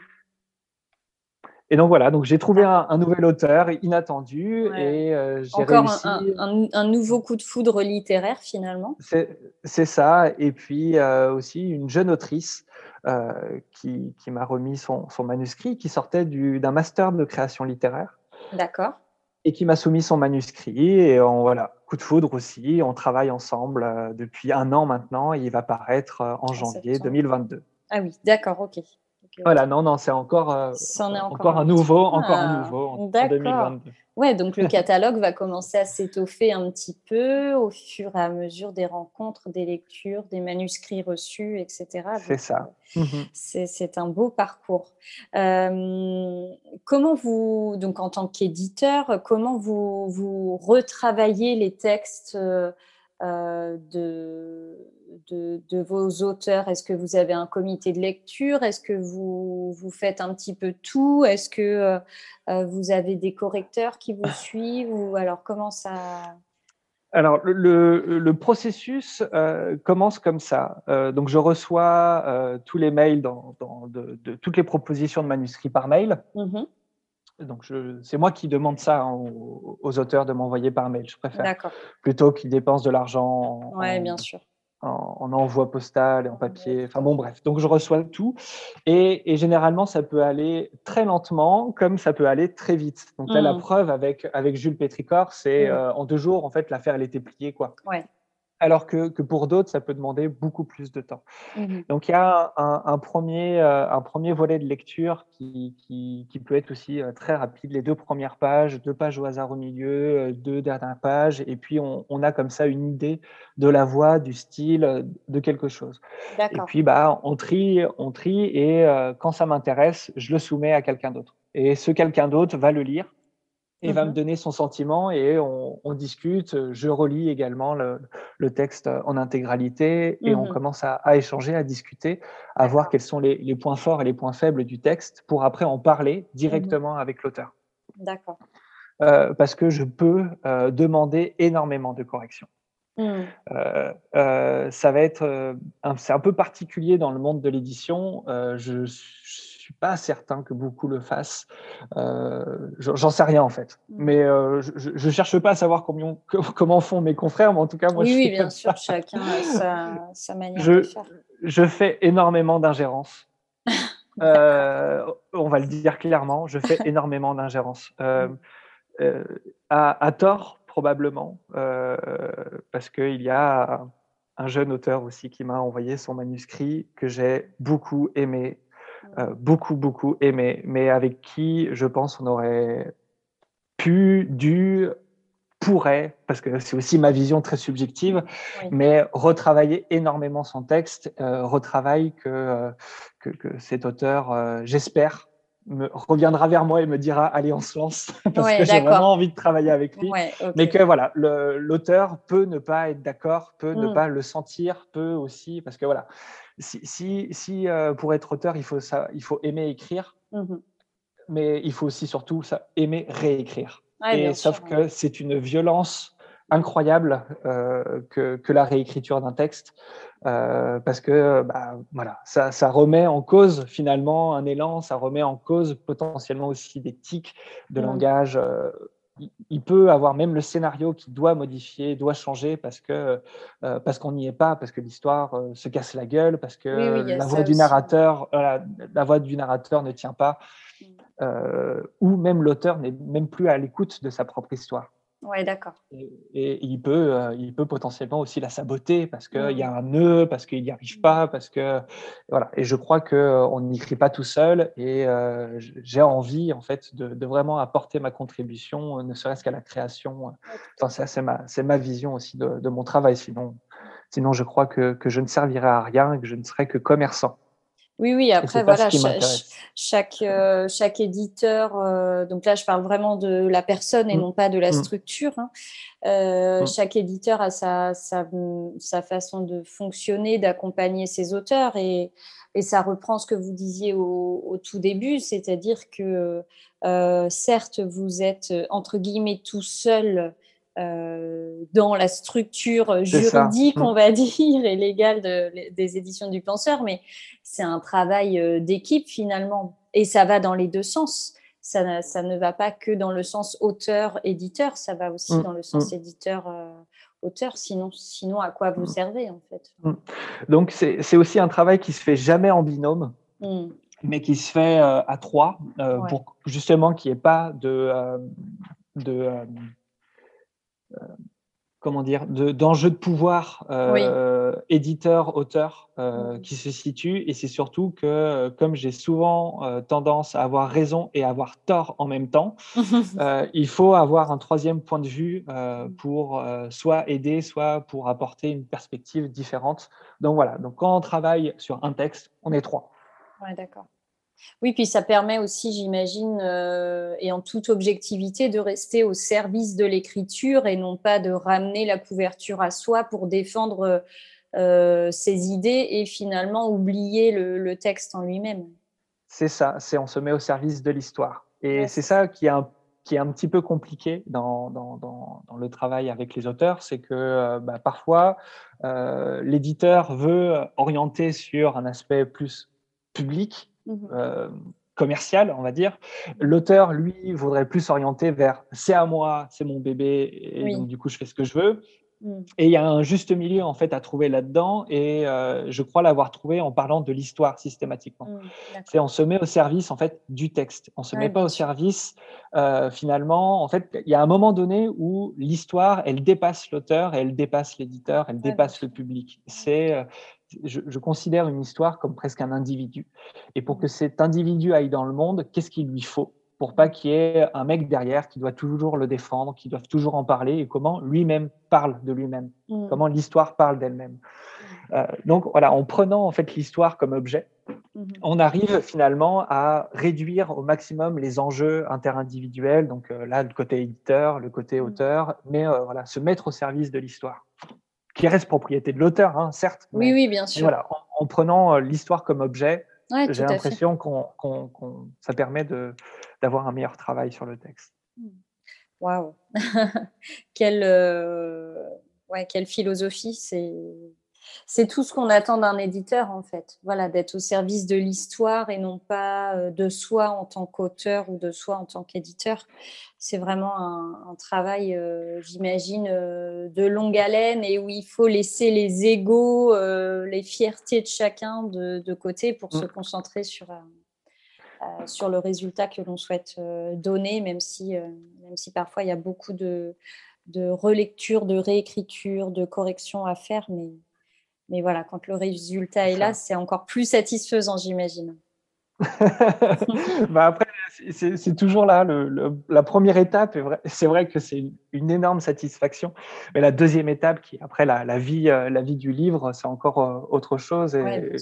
Et donc voilà, donc j'ai trouvé un, nouvel auteur inattendu et euh, j'ai réussi. Un, un, nouveau coup de foudre littéraire finalement. C'est ça, et puis euh, aussi une jeune autrice euh, qui, qui m'a remis son, son, manuscrit, qui sortait d'un master de création littéraire. D'accord. Et qui m'a soumis son manuscrit et on, voilà, coup de foudre aussi. On travaille ensemble depuis un an maintenant et il va paraître en janvier 2022. Ah oui, d'accord, ok. Voilà, non, non, c'est encore, euh, encore, un nouveau, encore un ah, nouveau en, 2022. Ouais, donc le catalogue va commencer à s'étoffer un petit peu au fur et à mesure des rencontres, des lectures, des manuscrits reçus, etc. C'est ça. Euh, mhm. C'est un beau parcours. Euh, comment vous, donc en tant qu'éditeur, comment vous, vous retravaillez les textes euh, de, de, vos auteurs? Est-ce que vous avez un comité de lecture? Est-ce que vous, vous faites un petit peu tout? Est-ce que euh, euh, vous avez des correcteurs qui vous suivent? Ou alors comment ça? Alors, le, le processus commence comme ça. donc, je reçois tous les mails dans, de, toutes les propositions de manuscrits par mail. Mmh donc, c'est moi qui demande ça hein, aux, auteurs de m'envoyer par mail, je préfère. Plutôt qu'ils dépensent de l'argent en, bien sûr. En, envoi postal et en papier. Enfin bon, bref. Donc, je reçois tout. Et, généralement, ça peut aller très lentement, comme ça peut aller très vite. Donc, là, la mmh. preuve avec, avec Jules Pétricor, c'est mmh. euh, en deux jours, en fait, l'affaire, elle était pliée. Quoi. Ouais alors que, pour d'autres, ça peut demander beaucoup plus de temps. Mmh Donc, il y a un, premier, euh, un premier volet de lecture qui, qui, peut être aussi euh, très rapide. Les deux premières pages, deux pages au hasard au milieu, euh, deux dernières pages, et puis on, a comme ça une idée de la voix, du style, de quelque chose. Et puis, bah, on trie, on trie, et quand ça m'intéresse, je le soumets à quelqu'un d'autre. Et ce quelqu'un d'autre va le lire et va me mhm. donner son sentiment et on, discute. Je relis également le, texte en intégralité et on mhm. commence à, échanger, à discuter, à voir quels sont les, points forts et les points faibles du texte pour après en parler directement mhm. avec l'auteur. D'accord. Euh, parce que je peux euh, demander énormément de corrections. Euh, ça va être, c'est un peu particulier dans le monde de l'édition. je, je suis pas certain que beaucoup le fassent. Euh, j'en sais rien en fait. Mm. Mais euh, je, ne cherche pas à savoir comment, comment font mes confrères, mais en tout cas, moi, oui, je oui, bien sûr, chacun a sa, manière je, de faire. Je fais énormément d'ingérence. Euh, on va le dire clairement, je fais énormément d'ingérence. Mm. À, à, tort, probablement, parce qu'il y a un jeune auteur aussi qui m'a envoyé son manuscrit que j'ai beaucoup aimé, euh, beaucoup, beaucoup aimé, mais avec qui je pense on aurait pu, dû, pourrait, parce que c'est aussi ma vision très subjective, mais retravailler énormément son texte, euh, retravaille que, euh, que, que, cet auteur, euh, j'espère, me reviendra vers moi et me dira allez on se lance. Parce que j'ai vraiment envie de travailler avec lui. Mais que voilà l'auteur peut ne pas être d'accord peut ne mm. pas le sentir peut aussi parce que voilà si, si, si euh, pour être auteur il faut ça il faut aimer écrire. Mm-hmm. mais il faut aussi surtout ça, aimer réécrire. Et sauf que c'est une violence incroyable euh, que, que, la réécriture d'un texte euh, parce que bah, voilà, ça, ça, remet en cause finalement un élan, ça remet en cause potentiellement aussi des tics de mmh. langage. Euh, il peut avoir même le scénario qui doit modifier, doit changer parce que euh, parce qu'on n'y est pas, parce que l'histoire euh, se casse la gueule, parce que la voix du narrateur, la voix du narrateur ne tient pas, mmh. ou même l'auteur n'est même plus à l'écoute de sa propre histoire. Oui, d'accord. Et, il, peut, euh, il peut potentiellement aussi la saboter parce qu'il y a mmh. un nœud, parce qu'il n'y arrive pas, parce que voilà. Et je crois que euh, n'écrit pas tout seul. Et euh, j'ai envie en fait de, vraiment apporter ma contribution, ne serait-ce qu'à la création. Enfin, c'est ma, c'est ma vision aussi de, de, mon travail. Sinon, sinon, je crois que, que je ne servirais à rien et que je ne serais que commerçant. Oui, oui, après, voilà, chaque, euh, chaque, éditeur, euh, donc là, je parle vraiment de la personne et mmh. non pas de la mmh. structure. Hein. Euh, mmh. Chaque éditeur a sa, sa, sa, façon de fonctionner, d'accompagner ses auteurs et, et, ça reprend ce que vous disiez au, au tout début, c'est-à-dire que certes, vous êtes entre guillemets tout seul dans la structure juridique, mm. on va dire, et légale des éditions du penseur, mais c'est un travail euh, d'équipe finalement. Et ça va dans les deux sens. Ça, ça ne va pas que dans le sens auteur-éditeur, ça va aussi mm. dans le sens mm. éditeur-auteur. Sinon, sinon, à quoi vous servez en fait? Donc, c'est aussi un travail qui se fait jamais en binôme. mais qui se fait euh, à trois, pour justement qu'il n'y ait pas de, de euh, comment dire, d'enjeux de, pouvoir euh, éditeur, auteur euh, mm. qui se situe. Et c'est surtout que, comme j'ai souvent tendance à avoir raison et à avoir tort en même temps, il faut avoir un troisième point de vue pour soit aider, soit pour apporter une perspective différente. Donc voilà, donc quand on travaille sur un texte, on est trois. Ouais, d'accord. Oui, puis ça permet aussi, j'imagine, euh, et en toute objectivité, de rester au service de l'écriture et non pas de ramener la couverture à soi pour défendre euh, ses idées et finalement oublier le, texte en lui-même. C'est ça, c'est on se met au service de l'histoire. Et c'est ça qui est un, qui est un petit peu compliqué dans, dans, dans, le travail avec les auteurs, c'est que euh, bah, parfois l'éditeur veut orienter sur un aspect plus public euh, commercial, on va dire. L'auteur, lui, voudrait plus s'orienter vers c'est à moi, c'est mon bébé, et donc du coup, je fais ce que je veux. Mmh. Et il y a un juste milieu en fait à trouver là-dedans, et euh, je crois l'avoir trouvé en parlant de l'histoire systématiquement. Mmh, c'est on se met au service en fait du texte, on se met pas au service euh, finalement. En fait, il y a un moment donné où l'histoire, elle dépasse l'auteur, elle dépasse l'éditeur, elle dépasse le public. C'est je, considère une histoire comme presque un individu. Et pour que cet individu aille dans le monde, qu'est-ce qu'il lui faut pour pas qu'il y ait un mec derrière qui doit toujours le défendre, qui doit toujours en parler, et comment lui-même parle de lui-même, mm. comment l'histoire parle d'elle-même. Euh, donc voilà, en prenant en fait l'histoire comme objet, mm-hmm. on arrive finalement à réduire au maximum les enjeux interindividuels. Donc euh, là, le côté éditeur, le côté mm. auteur, mais euh, voilà, se mettre au service de l'histoire qui reste propriété de l'auteur, hein, certes. Oui, oui, bien sûr. Voilà, en, prenant euh, l'histoire comme objet, j'ai l'impression qu'on, ça permet d'avoir un meilleur travail sur le texte. Hmm. Waouh quelle, euh, ouais, quelle philosophie C'est c'est tout ce qu'on attend d'un éditeur en fait. Voilà, d'être au service de l'histoire et non pas euh, de soi en tant qu'auteur ou de soi en tant qu'éditeur. C'est vraiment un, travail, euh, j'imagine, euh, de longue haleine et où il faut laisser les égaux, les fiertés de chacun de, côté pour se mm. concentrer sur, sur le résultat que l'on souhaite donner, même si, même si parfois il y a beaucoup de, de relecture, de réécriture, de correction à faire, mais mais voilà, quand le résultat est là, c'est encore plus satisfaisant, j'imagine. bah après, c'est toujours là. Le, la première étape, c'est vrai que c'est une, énorme satisfaction. Mais la deuxième étape, qui après la, la vie, euh, la vie du livre, c'est encore euh, autre chose. Et,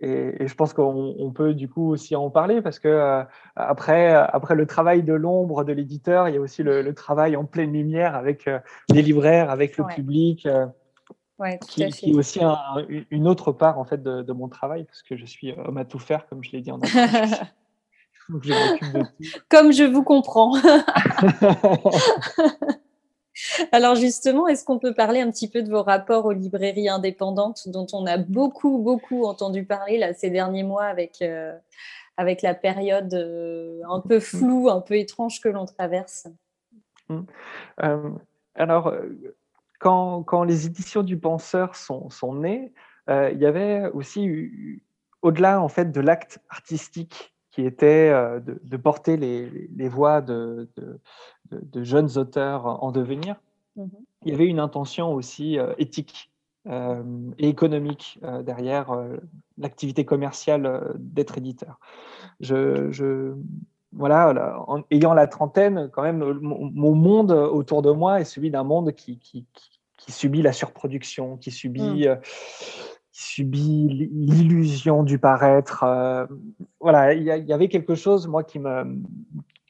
et, je pense qu'on peut du coup aussi en parler parce que euh, après, après le travail de l'ombre de l'éditeur, il y a aussi le, travail en pleine lumière avec les libraires, avec le public qui, est aussi une autre part en fait de, mon travail parce que je suis homme à tout faire comme je l'ai dit en Comme je vous comprends. Alors justement, est-ce qu'on peut parler un petit peu de vos rapports aux librairies indépendantes dont on a beaucoup, beaucoup entendu parler là, ces derniers mois avec, euh, avec la période euh, un peu floue, un peu étrange que l'on traverse? Mmh. euh, Alors, quand, les éditions du penseur sont, nées, euh, il y avait aussi, au-delà en fait de l'acte artistique qui était euh, de, porter les, voix de, jeunes auteurs en devenir, mhm. il y avait une intention aussi euh, éthique et économique derrière l'activité commerciale d'être éditeur. Je, voilà, en ayant la trentaine, quand même, mon, monde autour de moi est celui d'un monde qui, qui subit la surproduction, qui subit, mm. euh, subit l'illusion du paraître. Euh, voilà, il y, avait quelque chose, moi, qui me,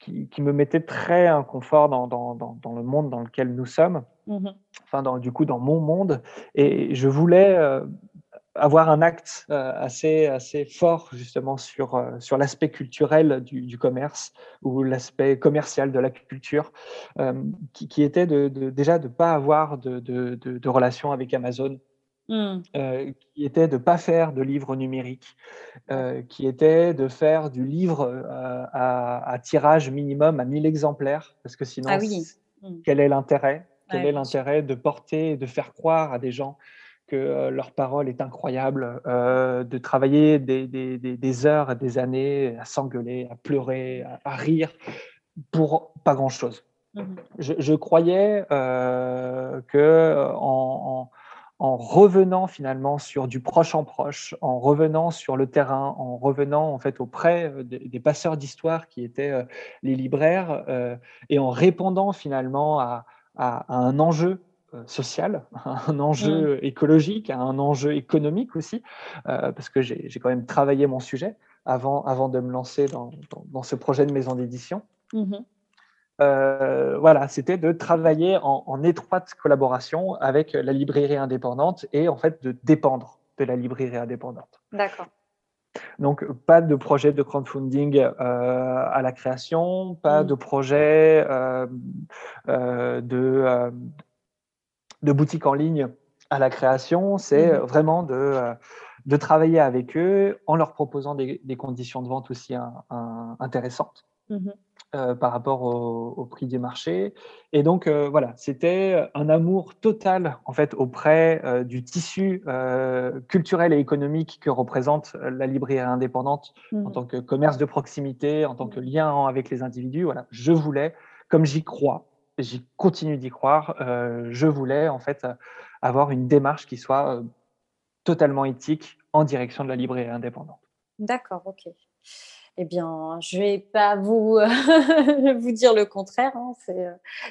qui, me mettait très inconfort dans, dans, dans, le monde dans lequel nous sommes, enfin, dans, du coup, dans mon monde. Et je voulais euh, avoir un acte euh, assez, assez fort justement sur, euh, sur l'aspect culturel du, du, commerce ou l'aspect commercial de la culture, euh, qui, qui, était de, de déjà de ne pas avoir de, de, de, relation avec Amazon, hmm. qui était de ne pas faire de livres numériques, qui était de faire du livre à, à, tirage minimum à 1000 exemplaires, parce que sinon, ah oui. Hmm. quel est l'intérêt? Quel est l'intérêt de porter, de faire croire à des gens que euh, leur parole est incroyable, euh, de travailler des, des, des, heures et des années à s'engueuler, à pleurer, à, rire, pour pas grand-chose. Mhm. Je, croyais euh, que en, en, revenant finalement sur du proche en proche, en revenant sur le terrain, en revenant en fait auprès des, passeurs d'histoire qui étaient les libraires, et en répondant finalement à, à un enjeu social, un enjeu écologique, un enjeu économique aussi, euh, parce que j'ai quand même travaillé mon sujet avant, avant de me lancer dans, dans, ce projet de maison d'édition. Mm-hmm. Euh, voilà, c'était de travailler en, en, étroite collaboration avec la librairie indépendante et en fait de dépendre de la librairie indépendante. D'accord. Donc, pas de projet de crowdfunding euh, à la création, pas de projet de, de boutique en ligne à la création, c'est mmh. vraiment de, euh, de travailler avec eux en leur proposant des, conditions de vente aussi intéressantes. Mmh euh, par rapport au, prix du marché. Et donc, euh, voilà, c'était un amour total, en fait, auprès du tissu culturel et économique que représente la librairie indépendante en mmh. tant que commerce de proximité, en tant que lien avec les individus. Voilà, je voulais, comme j'y crois, j'y continue d'y croire. Euh, je voulais en fait avoir une démarche qui soit euh, totalement éthique en direction de la librairie indépendante. D'accord, ok. Eh bien, je ne vais pas vous, vous dire le contraire. Hein.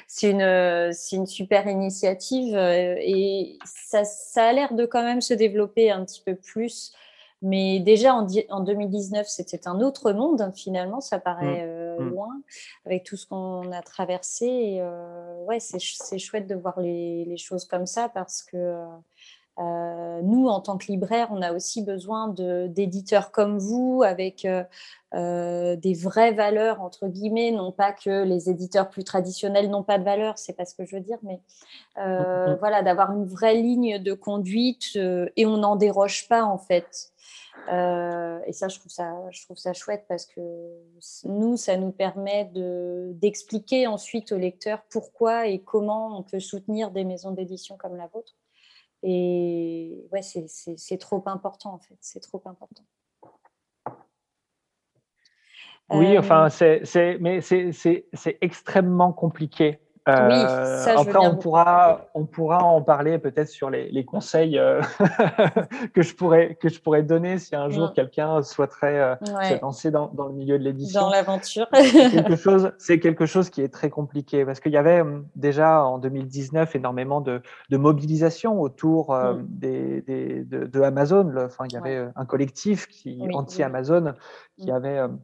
C'est une, une, super initiative euh, et ça, ça a l'air de quand même se développer un petit peu plus mais déjà en, en 2019, c'était un autre monde, finalement, ça paraît mm. Euh, mm. loin, avec tout ce qu'on a traversé. Et, ouais, c'est chouette de voir les, les, choses comme ça parce que euh, nous, en tant que libraire, on a aussi besoin d'éditeurs comme vous, avec des vraies valeurs, entre guillemets, non pas que les éditeurs plus traditionnels n'ont pas de valeur, c'est pas ce que je veux dire, mais mm, voilà, d'avoir une vraie ligne de conduite et on n'en déroge pas, en fait. Euh, et ça je, trouve ça, je trouve ça chouette parce que nous, ça nous permet d'expliquer ensuite au lecteur pourquoi et comment on peut soutenir des maisons d'édition comme la vôtre. Et ouais, c'est trop important en fait, c'est trop important. Oui, enfin, euh, c'est mais c'est extrêmement compliqué Euh, après, on pourra, on pourra en parler peut-être sur les, conseils euh, que, je pourrais, que je pourrais donner si un jour quelqu'un souhaiterait euh, se lancer dans, dans, le milieu de l'édition. Dans l'aventure. c'est quelque, chose qui est très compliqué parce qu'il y avait hum, déjà en 2019 énormément de, de mobilisation autour mm. des, des, de, Amazon. Enfin, il y avait un collectif qui anti-Amazon qui mm. avait hum,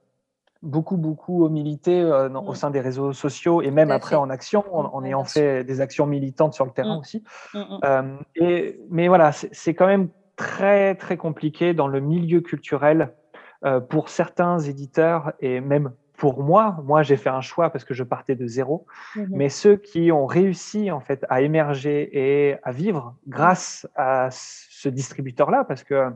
beaucoup, beaucoup milité euh, au sein des réseaux sociaux et même après en action, en, ayant fait des actions militantes sur le terrain mmh. aussi. Mmh, mmh. Euh, et, mais voilà, c'est quand même très, très compliqué dans le milieu culturel euh, pour certains éditeurs et même pour moi, moi j'ai fait un choix parce que je partais de zéro, mais ceux qui ont réussi en fait à émerger et à vivre grâce à ce distributeur-là, parce que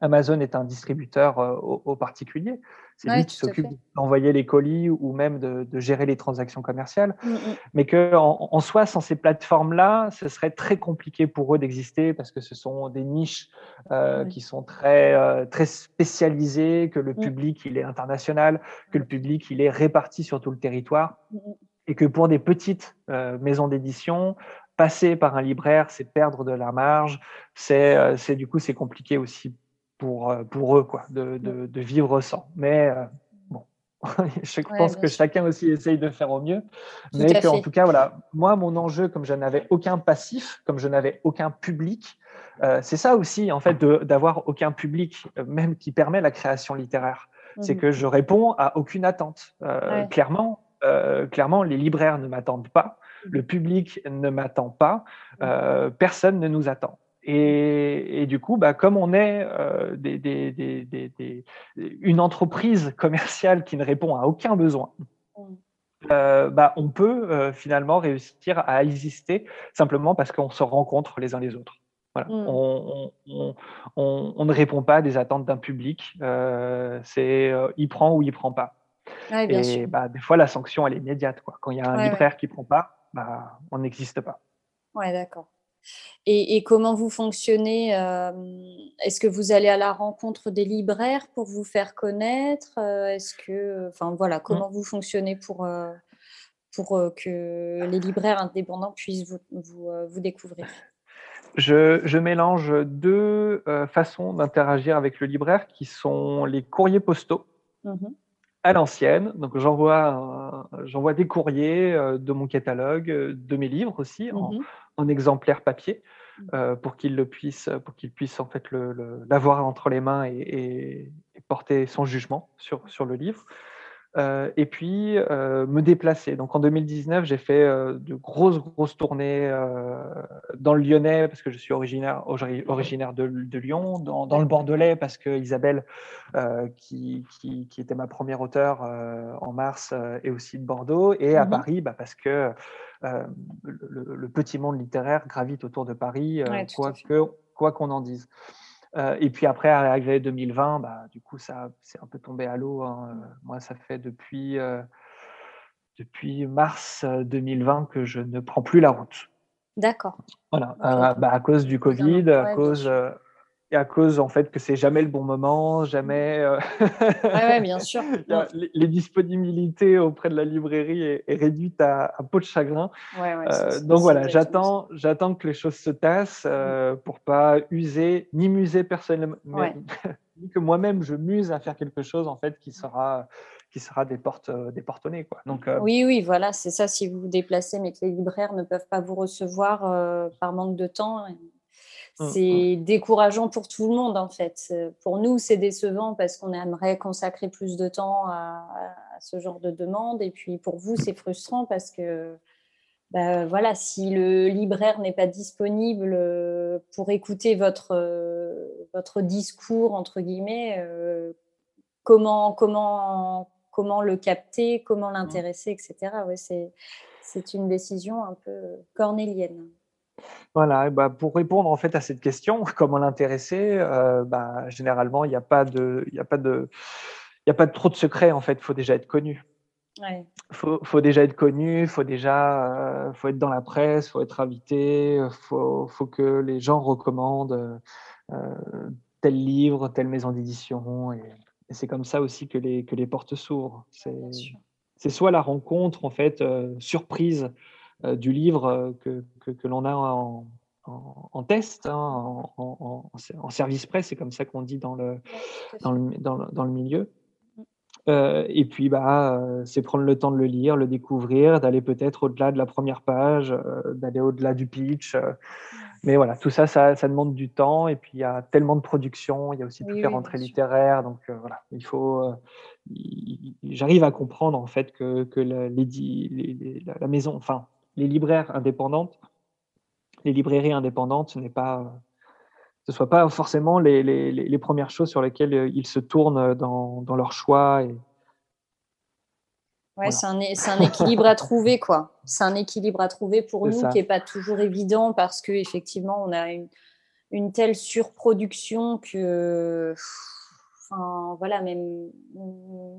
Amazon est un distributeur aux particuliers. C'est lui qui s'occupe d'envoyer les colis ou même de, gérer les transactions commerciales. Mm, mm. Mais que en, soi, sans ces plateformes-là, ce serait très compliqué pour eux d'exister parce que ce sont des niches euh, qui sont très euh, très spécialisées, que le mm. public il est international, que le public il est réparti sur tout le territoire, et que pour des petites euh, maisons d'édition, passer par un libraire, c'est perdre de la marge, c'est du coup c'est compliqué aussi pour, euh, pour eux, quoi, de, de, de vivre sans. Mais euh, bon, je pense que chacun aussi essaye de faire au mieux. mais qu'en tout cas, voilà, moi, mon enjeu, comme je n'avais aucun passif, comme je n'avais aucun public, euh, c'est ça aussi, en fait, d'avoir aucun public, même qui permet la création littéraire. C'est mhm. que je réponds à aucune attente. Clairement, clairement, les libraires ne m'attendent pas, le public ne m'attend pas, personne ne nous attend. Et, du coup, bah, comme on est euh, une entreprise commerciale qui ne répond à aucun besoin, mm. euh, bah, on peut euh, finalement réussir à exister simplement parce qu'on se rencontre les uns les autres. Mm. On, ne répond pas à des attentes d'un public. c'est il prend ou il prend pas. et bah, des fois, la sanction, elle est immédiate. Quoi. Quand il y a un libraire qui prend pas, bah, on n'existe pas. Ouais, d'accord. Et, comment vous fonctionnez euh, Est-ce que vous allez à la rencontre des libraires pour vous faire connaître euh, Est-ce que, enfin voilà, mmh. comment vous fonctionnez pour, euh, pour que les libraires indépendants puissent vous, vous, découvrir? Je, je, mélange deux façons d'interagir avec le libraire qui sont les courriers postaux. Mmh à l'ancienne, donc j'envoie j'envoie des courriers de mon catalogue, de mes livres aussi, mmh en exemplaire papier mmh. euh, pour qu'il le puisse, pour qu'il puisse en fait l'avoir entre les mains et, porter son jugement sur, sur le livre. Euh, et puis euh, me déplacer. Donc en 2019, j'ai fait de grosses grosses tournées dans le Lyonnais parce que je suis originaire originaire de, Lyon, dans, dans, le Bordelais parce que Isabelle, qui, qui, qui, était ma première auteure en mars, est aussi de Bordeaux, et à mmh Paris bah, parce que euh, le, petit monde littéraire gravite autour de Paris, euh, quoi qu'on en dise. Euh, et puis après, arrivé 2020, bah, du coup, ça c'est un peu tombé à l'eau. Hein. Moi, ça fait depuis, depuis mars 2020 que je ne prends plus la route. D'accord. Voilà, bah, à cause du Covid, à cause et à cause en fait que c'est jamais le bon moment, jamais. Euh... Ouais, bien sûr. les, disponibilités auprès de la librairie est, réduite à, à, peau de chagrin. Ouais, euh, donc voilà, j'attends, j'attends que les choses se tassent euh, pour pas user ni muser personnellement, ni que moi-même je muse à faire quelque chose en fait qui sera qui sera des portes euh, des porte quoi. Donc euh, oui oui voilà c'est ça si vous vous déplacez mais que les libraires ne peuvent pas vous recevoir par manque de temps Mmh, mmh. C'est décourageant pour tout le monde en fait. Pour nous, c'est décevant parce qu'on aimerait consacrer plus de temps à, ce genre de demande. Et puis pour vous, c'est frustrant parce que bah, voilà, si le libraire n'est pas disponible euh, pour écouter votre, euh, votre discours, entre guillemets, euh, comment, comment, comment le capter, comment mmh. l'intéresser, etc. Ouais, c'est une décision un peu cornélienne. Voilà, bah, pour répondre en fait à cette question, comment l'intéresser, euh, bah, généralement, il n'y a pas de, il a pas de, il a pas de trop de secrets en fait. Il faut déjà être connu. Il faut, déjà être connu, il faut déjà, euh, faut être dans la presse, il faut être invité, il faut, faut, que les gens recommandent euh, tel livre, telle maison d'édition, et, c'est comme ça aussi que les, que les portes s'ouvrent. C'est soit la rencontre en fait surprise du livre que, que, l'on a en, en, test, hein, en, en, service presse, c'est comme ça qu'on dit dans le, dans le, dans le, milieu. et puis, bah, c'est prendre le temps de le lire, le découvrir, d'aller peut-être au-delà de la première page, d'aller au-delà du pitch. Mais voilà, tout ça, ça, demande du temps. Et puis, il y a tellement de production. Il y a aussi toutes les rentrées littéraires. Donc, euh, voilà, il faut. Euh, j'arrive à comprendre, en fait, que, que la, les, la, maison, enfin, les libraires indépendantes, les librairies indépendantes, ce n'est pas. Ce soit pas forcément les, les, premières choses sur lesquelles euh, ils se tournent dans, dans leur choix et, Ouais, c'est un, un, équilibre à trouver, quoi. C'est un équilibre à trouver pour nous qui n'est pas toujours évident parce qu'effectivement, on a une, une, telle surproduction que, enfin, voilà, même,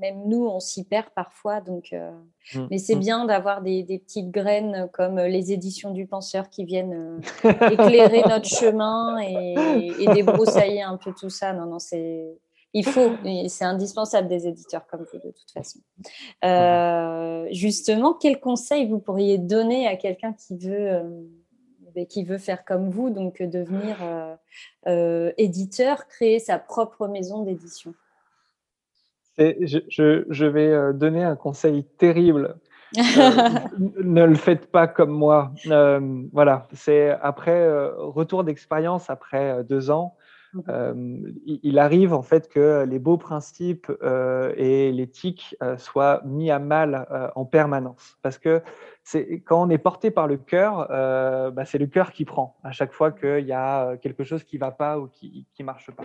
même nous, on s'y perd parfois. Donc, euh, mmh, Mais c'est mmh. bien d'avoir des, des, petites graines comme les éditions du penseur qui viennent euh, éclairer notre chemin et, et débroussailler un peu tout ça. Non, non, c'est il faut, c'est indispensable des éditeurs comme vous de toute façon. Euh, justement, quel conseil vous pourriez donner à quelqu'un qui veut, euh, qui veut faire comme vous, donc devenir euh, éditeur, créer sa propre maison d'édition je, je, vais donner un conseil terrible. ne le faites pas comme moi. voilà, c'est après retour d'expérience après deux ans. Euh, il arrive en fait que les beaux principes euh, et l'éthique euh, soient mis à mal en permanence. Parce que quand on est porté par le cœur, bah, c'est le cœur qui prend à chaque fois qu'il y a quelque chose qui ne va pas ou qui ne marche pas.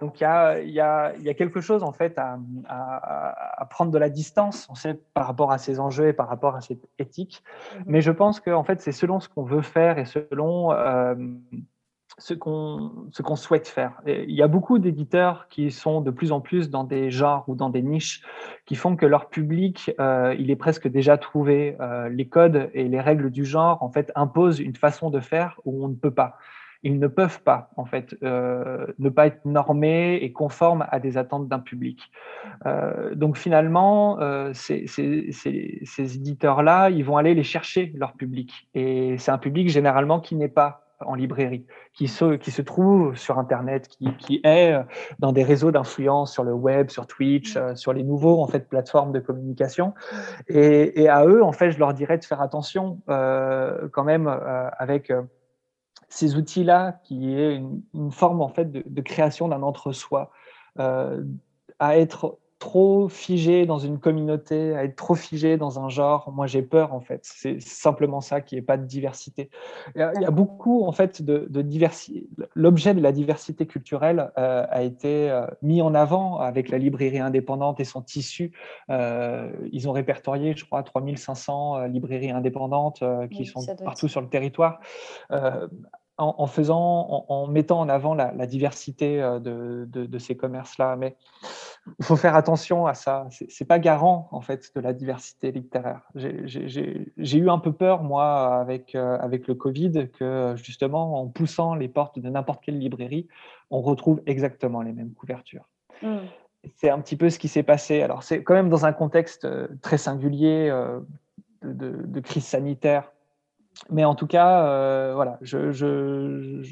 Donc il y a, y, a, y a, quelque chose en fait à, à, prendre de la distance, on sait par rapport à ces enjeux et par rapport à cette éthique. Mmh Mais je pense que en fait c'est selon ce qu'on veut faire et selon ce qu'on souhaite faire. il y a beaucoup d'éditeurs qui sont de plus en plus dans des genres ou dans des niches qui font que leur public, euh, il est presque déjà trouvé. Euh, les codes et les règles du genre, en fait, imposent une façon de faire où on ne peut pas. Ils ne peuvent pas, en fait, euh, ne pas être normés et conformes à des attentes d'un public. donc finalement, ces, ces, ces éditeurs-là, ils vont aller les chercher, leur public. Et c'est un public généralement qui n'est pas en librairie, qui se, qui se trouve sur Internet, qui, qui est euh, dans des réseaux d'influence sur le web, sur Twitch, mm. euh, sur les nouveaux en fait plateformes de communication. Mm. Et, et, à eux, en fait, je leur dirais de faire attention euh, quand même euh, avec ces outils-là, qui est une, une, forme en fait de, de création d'un entre-soi, à être trop figé dans une communauté, à être trop figé dans un genre. Moi, j'ai peur, en fait. C'est simplement ça, qui n'y ait pas de diversité. Il y a, beaucoup, en fait, de, diversité. L'objet de la diversité culturelle euh, a été euh, mis en avant avec la librairie indépendante et son tissu. Euh, ils ont répertorié, je crois, 3500 librairies indépendantes qui sont partout sur le territoire en, faisant, en, mettant en avant la, diversité euh, de, ces commerces-là. Mais il faut faire attention à ça. C'est pas garant en fait de la diversité littéraire. J'ai eu un peu peur moi avec euh, avec le Covid que justement en poussant les portes de n'importe quelle librairie, on retrouve exactement les mêmes couvertures. Mmh. C'est un petit peu ce qui s'est passé. Alors c'est quand même dans un contexte euh, très singulier de crise sanitaire mais en tout cas, euh, voilà, je, je,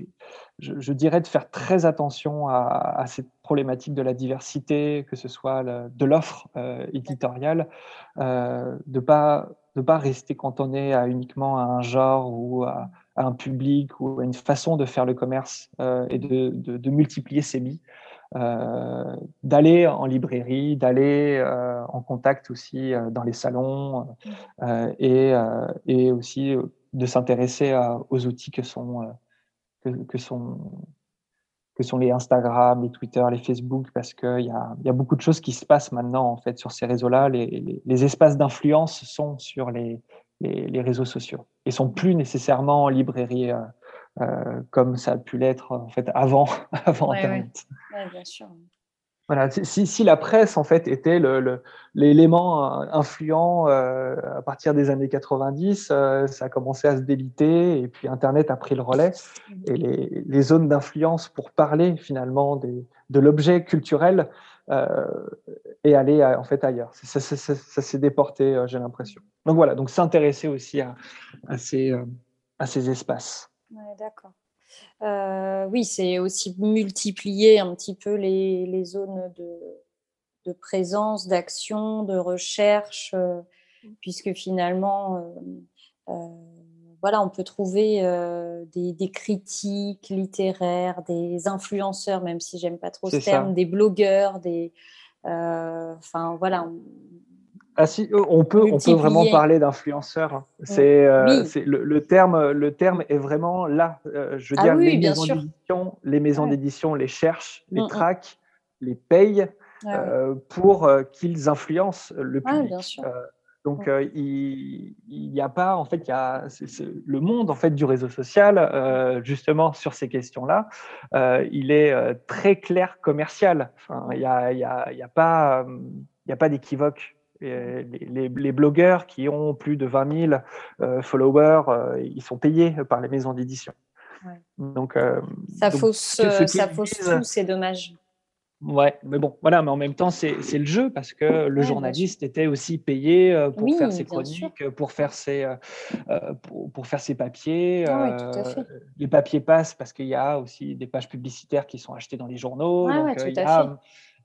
je, dirais de faire très attention à, cette problématique de la diversité, que ce soit de l'offre euh, éditoriale, euh, de ne pas, de pas rester cantonné à uniquement à un genre ou à, un public ou à une façon de faire le commerce et de, de, multiplier ses billes. D'aller en librairie, d'aller en contact aussi dans les salons et, et, aussi de s'intéresser aux outils que sont, que, sont, que sont les Instagram, les Twitter, les Facebook, parce qu'il y a, y a beaucoup de choses qui se passent maintenant en fait sur ces réseaux-là. Les, les, espaces d'influence sont sur les, les, réseaux sociaux et sont plus nécessairement en librairie. Euh, comme ça a pu l'être en fait avant, avant Internet. bien sûr. Voilà, si, la presse en fait était l'élément euh, influent euh, à partir des années 90, ça a commencé à se déliter et puis Internet a pris le relais et les, zones d'influence pour parler finalement de l'objet culturel et aller en fait ailleurs. Ça, s'est déporté, j'ai l'impression. Donc voilà, donc s'intéresser aussi à ces espaces. D'accord. Oui, c'est aussi multiplier un petit peu les, les zones de, de présence, d'action, de recherche, mmh. puisque finalement, voilà, on peut trouver des, critiques littéraires, des influenceurs, même si j'aime pas trop ce terme, des blogueurs, des, enfin voilà. On, ah si, on peut, on peut vraiment parler d'influenceurs. Hein. C'est, le, terme, le terme est vraiment là. je veux ah dire, les, maisons d'édition, les maisons d'édition les cherchent, les mmh, mmh. traquent, les payent pour qu'ils influencent le public. bien sûr. Donc, il n'y a pas, en fait, il y a le monde en fait du réseau social, justement sur ces questions-là, il est très clair commercial. Enfin, il n'y a, y a, y a, pas, il a pas d'équivoque. Les, les, blogueurs qui ont plus de 20 000 followers, ils sont payés par les maisons d'édition. Donc, ça fausse, ça fausse tout, c'est dommage. Ouais, mais bon, voilà, mais en même temps, c'est le jeu parce que le journaliste était aussi payé euh, pour faire ses chroniques, pour faire ses, euh, euh, pour, faire ses papiers. Ah les papiers passent parce qu'il y a aussi des pages publicitaires qui sont achetées dans les journaux. donc, il, y a,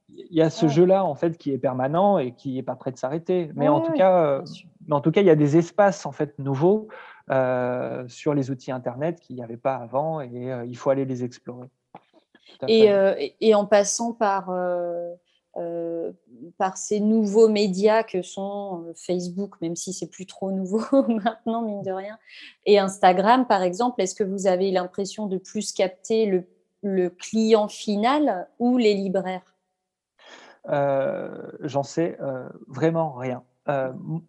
il y a ce jeu-là, en fait, qui est permanent et qui n'est pas prêt de s'arrêter. Mais, en tout cas, mais en tout cas, il y a des espaces, en fait, nouveaux sur les outils Internet qu'il n'y avait pas avant et il faut aller les explorer. Euh, et, en passant par, euh, euh, par ces nouveaux médias que sont Facebook, même si c'est plus trop nouveau maintenant, mine de rien, et Instagram, par exemple, est-ce que vous avez l'impression de plus capter le, le client final ou les libraires? J'en sais vraiment rien.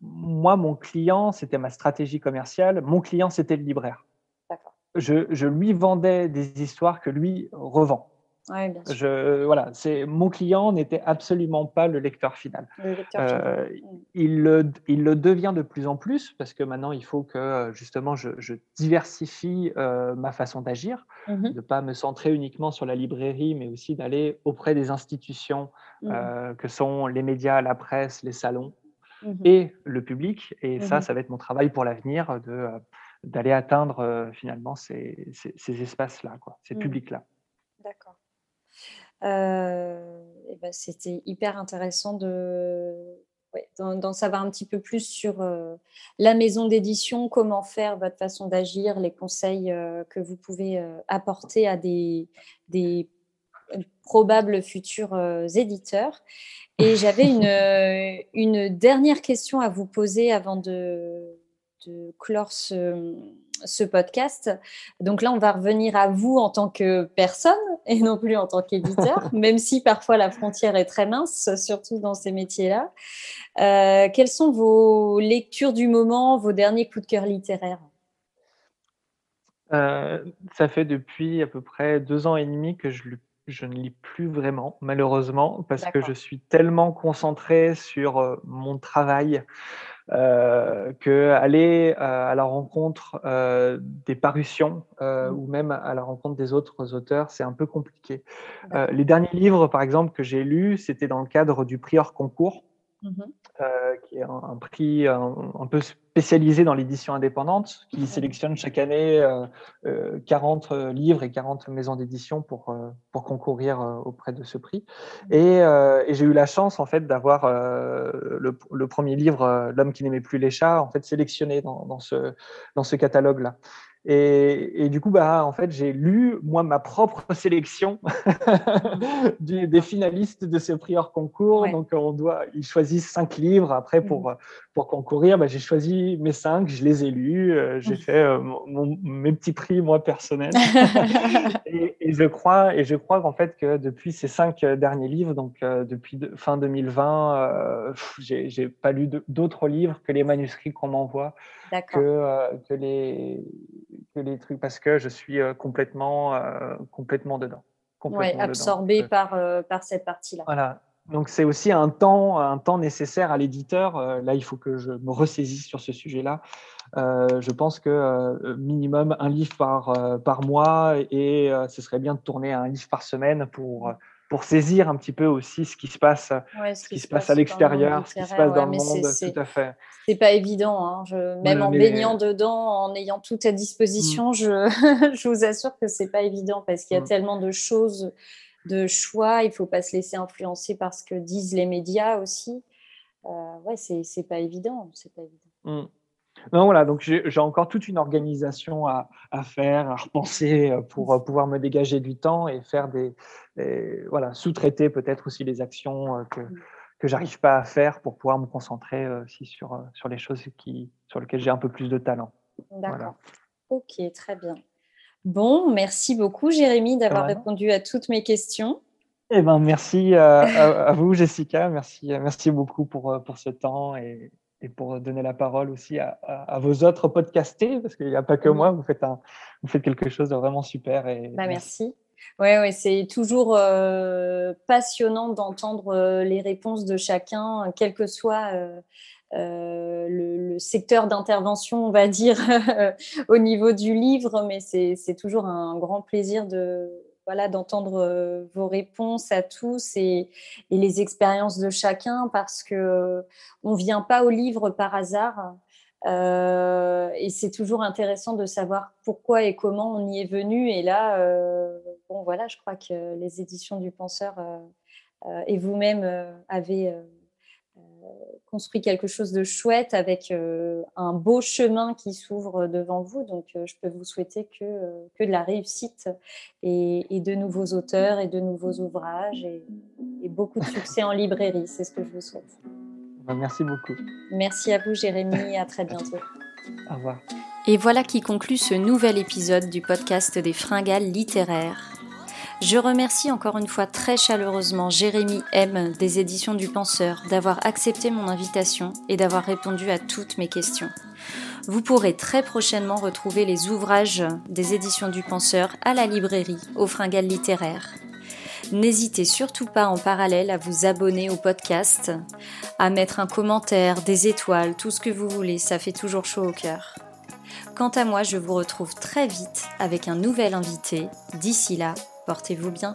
moi, mon client, c'était ma stratégie commerciale. Mon client, c'était le libraire. Je, je, lui vendais des histoires que lui revend. Je, voilà, c'est mon client n'était absolument pas le lecteur final. Euh, il, le, il, le, devient de plus en plus parce que maintenant il faut que justement je, diversifie euh, ma façon d'agir, mmh de ne pas me centrer uniquement sur la librairie, mais aussi d'aller auprès des institutions mmh euh, que sont les médias, la presse, les salons mmh et le public. Et ça, ça va être mon travail pour l'avenir de d'aller atteindre finalement ces, ces, ces espaces-là, ces publics-là. Euh, ben, c'était hyper intéressant de, d'en savoir un petit peu plus sur euh, la maison d'édition, comment faire votre façon d'agir, les conseils euh, que vous pouvez apporter à des, des probables futurs éditeurs. Et j'avais une, une dernière question à vous poser avant de, de clore ce, ce podcast. Donc là, on va revenir à vous en tant que personne et non plus en tant qu'éditeur, même si parfois la frontière est très mince, surtout dans ces métiers-là. Euh, quelles sont vos lectures du moment, vos derniers coups de cœur littéraires? Euh, Ça fait depuis à peu près deux ans et demi que je, je ne lis plus vraiment, malheureusement, parce que je suis tellement concentré sur euh, mon travail euh, que aller euh, à la rencontre euh, des parutions euh, mmh. ou même à la rencontre des autres auteurs, c'est un peu compliqué. les derniers livres, par exemple, que j'ai lus, c'était dans le cadre du prix hors concours. Mmh euh, qui est un, prix un, peu spécialisé dans l'édition indépendante, qui sélectionne chaque année euh, 40 euh, livres et 40 maisons d'édition pour, euh, pour concourir auprès de ce prix. Mmh. Et, et j'ai eu la chance en fait d'avoir le, le, premier livre, L'homme qui n'aimait plus les chats, en fait sélectionné dans, dans ce, dans ce catalogue-là. Et, du coup, bah, en fait, j'ai lu, moi, ma propre sélection des finalistes de ce prix hors concours. Donc, on doit, ils choisissent cinq livres. Après, pour, mmh. pour concourir, bah, j'ai choisi mes cinq, je les ai lus. Euh, j'ai mmh. fait euh, mes petits prix, moi, personnels. et, je crois, et je crois qu'en fait, que depuis ces cinq derniers livres, donc euh, depuis fin 2020, j'ai pas lu d'autres livres que les manuscrits qu'on m'envoie que, euh, que, les, que les trucs, parce que je suis euh, complètement, euh, complètement dedans. Oui, absorbé par, par cette partie-là. Voilà. Donc c'est aussi un temps, un temps nécessaire à l'éditeur. là, il faut que je me ressaisisse sur ce sujet-là. je pense que minimum un livre par, par mois et ce serait bien de tourner un livre par semaine pour pour saisir un petit peu aussi ce qui se passe, ce, qui, se passe, à l'extérieur, ce qui se passe dans le monde. Tout à fait. C'est pas évident. Hein. Je, même en baignant dedans, en ayant tout à disposition, mm. je, je, vous assure que c'est pas évident parce qu'il y a mm. tellement de choses, de choix. Il faut pas se laisser influencer par ce que disent les médias aussi. Euh, ouais, c'est pas évident. C'est pas évident. Mm. Non, voilà, donc j'ai encore toute une organisation à, faire, à repenser euh, pour euh, pouvoir me dégager du temps et faire des, voilà, sous-traiter peut-être aussi les actions euh, que, que j'arrive pas à faire pour pouvoir me concentrer aussi sur, sur les choses qui, sur lesquelles j'ai un peu plus de talent. D'accord. Ok, très bien. Bon, merci beaucoup Jérémy d'avoir répondu à toutes mes questions. Eh ben, merci à, vous Jessica, merci, merci beaucoup pour, pour ce temps et, et pour donner la parole aussi à, vos autres podcastés, parce qu'il n'y a pas que moi, vous faites, un, vous faites quelque chose de vraiment super. Et, bah, merci. Oui, ouais, c'est toujours euh, passionnant d'entendre euh, les réponses de chacun, quel que soit euh, le, secteur d'intervention, on va dire, au niveau du livre, mais c'est toujours un grand plaisir de, voilà, d'entendre euh, vos réponses à tous et, les expériences de chacun parce que on vient pas au livre par hasard. Euh, et c'est toujours intéressant de savoir pourquoi et comment on y est venu. Et là, euh, bon voilà, je crois que les éditions du Penseur et vous-même avez construit quelque chose de chouette avec euh, un beau chemin qui s'ouvre devant vous. Donc, euh, je peux vous souhaiter que, euh, que de la réussite et, de nouveaux auteurs et de nouveaux ouvrages et, beaucoup de succès en librairie. C'est ce que je vous souhaite. Bah, merci beaucoup. Merci à vous, Jérémy, et à très bientôt. Au revoir. Et voilà qui conclut ce nouvel épisode du podcast des fringales littéraires. Je remercie encore une fois très chaleureusement Jérémy M des éditions du Penseur d'avoir accepté mon invitation et d'avoir répondu à toutes mes questions. Vous pourrez très prochainement retrouver les ouvrages des éditions du Penseur à la librairie, au Fringales littéraire. N'hésitez surtout pas en parallèle à vous abonner au podcast, à mettre un commentaire, des étoiles, tout ce que vous voulez, ça fait toujours chaud au cœur. Quant à moi, je vous retrouve très vite avec un nouvel invité. D'ici là, Portez-vous bien.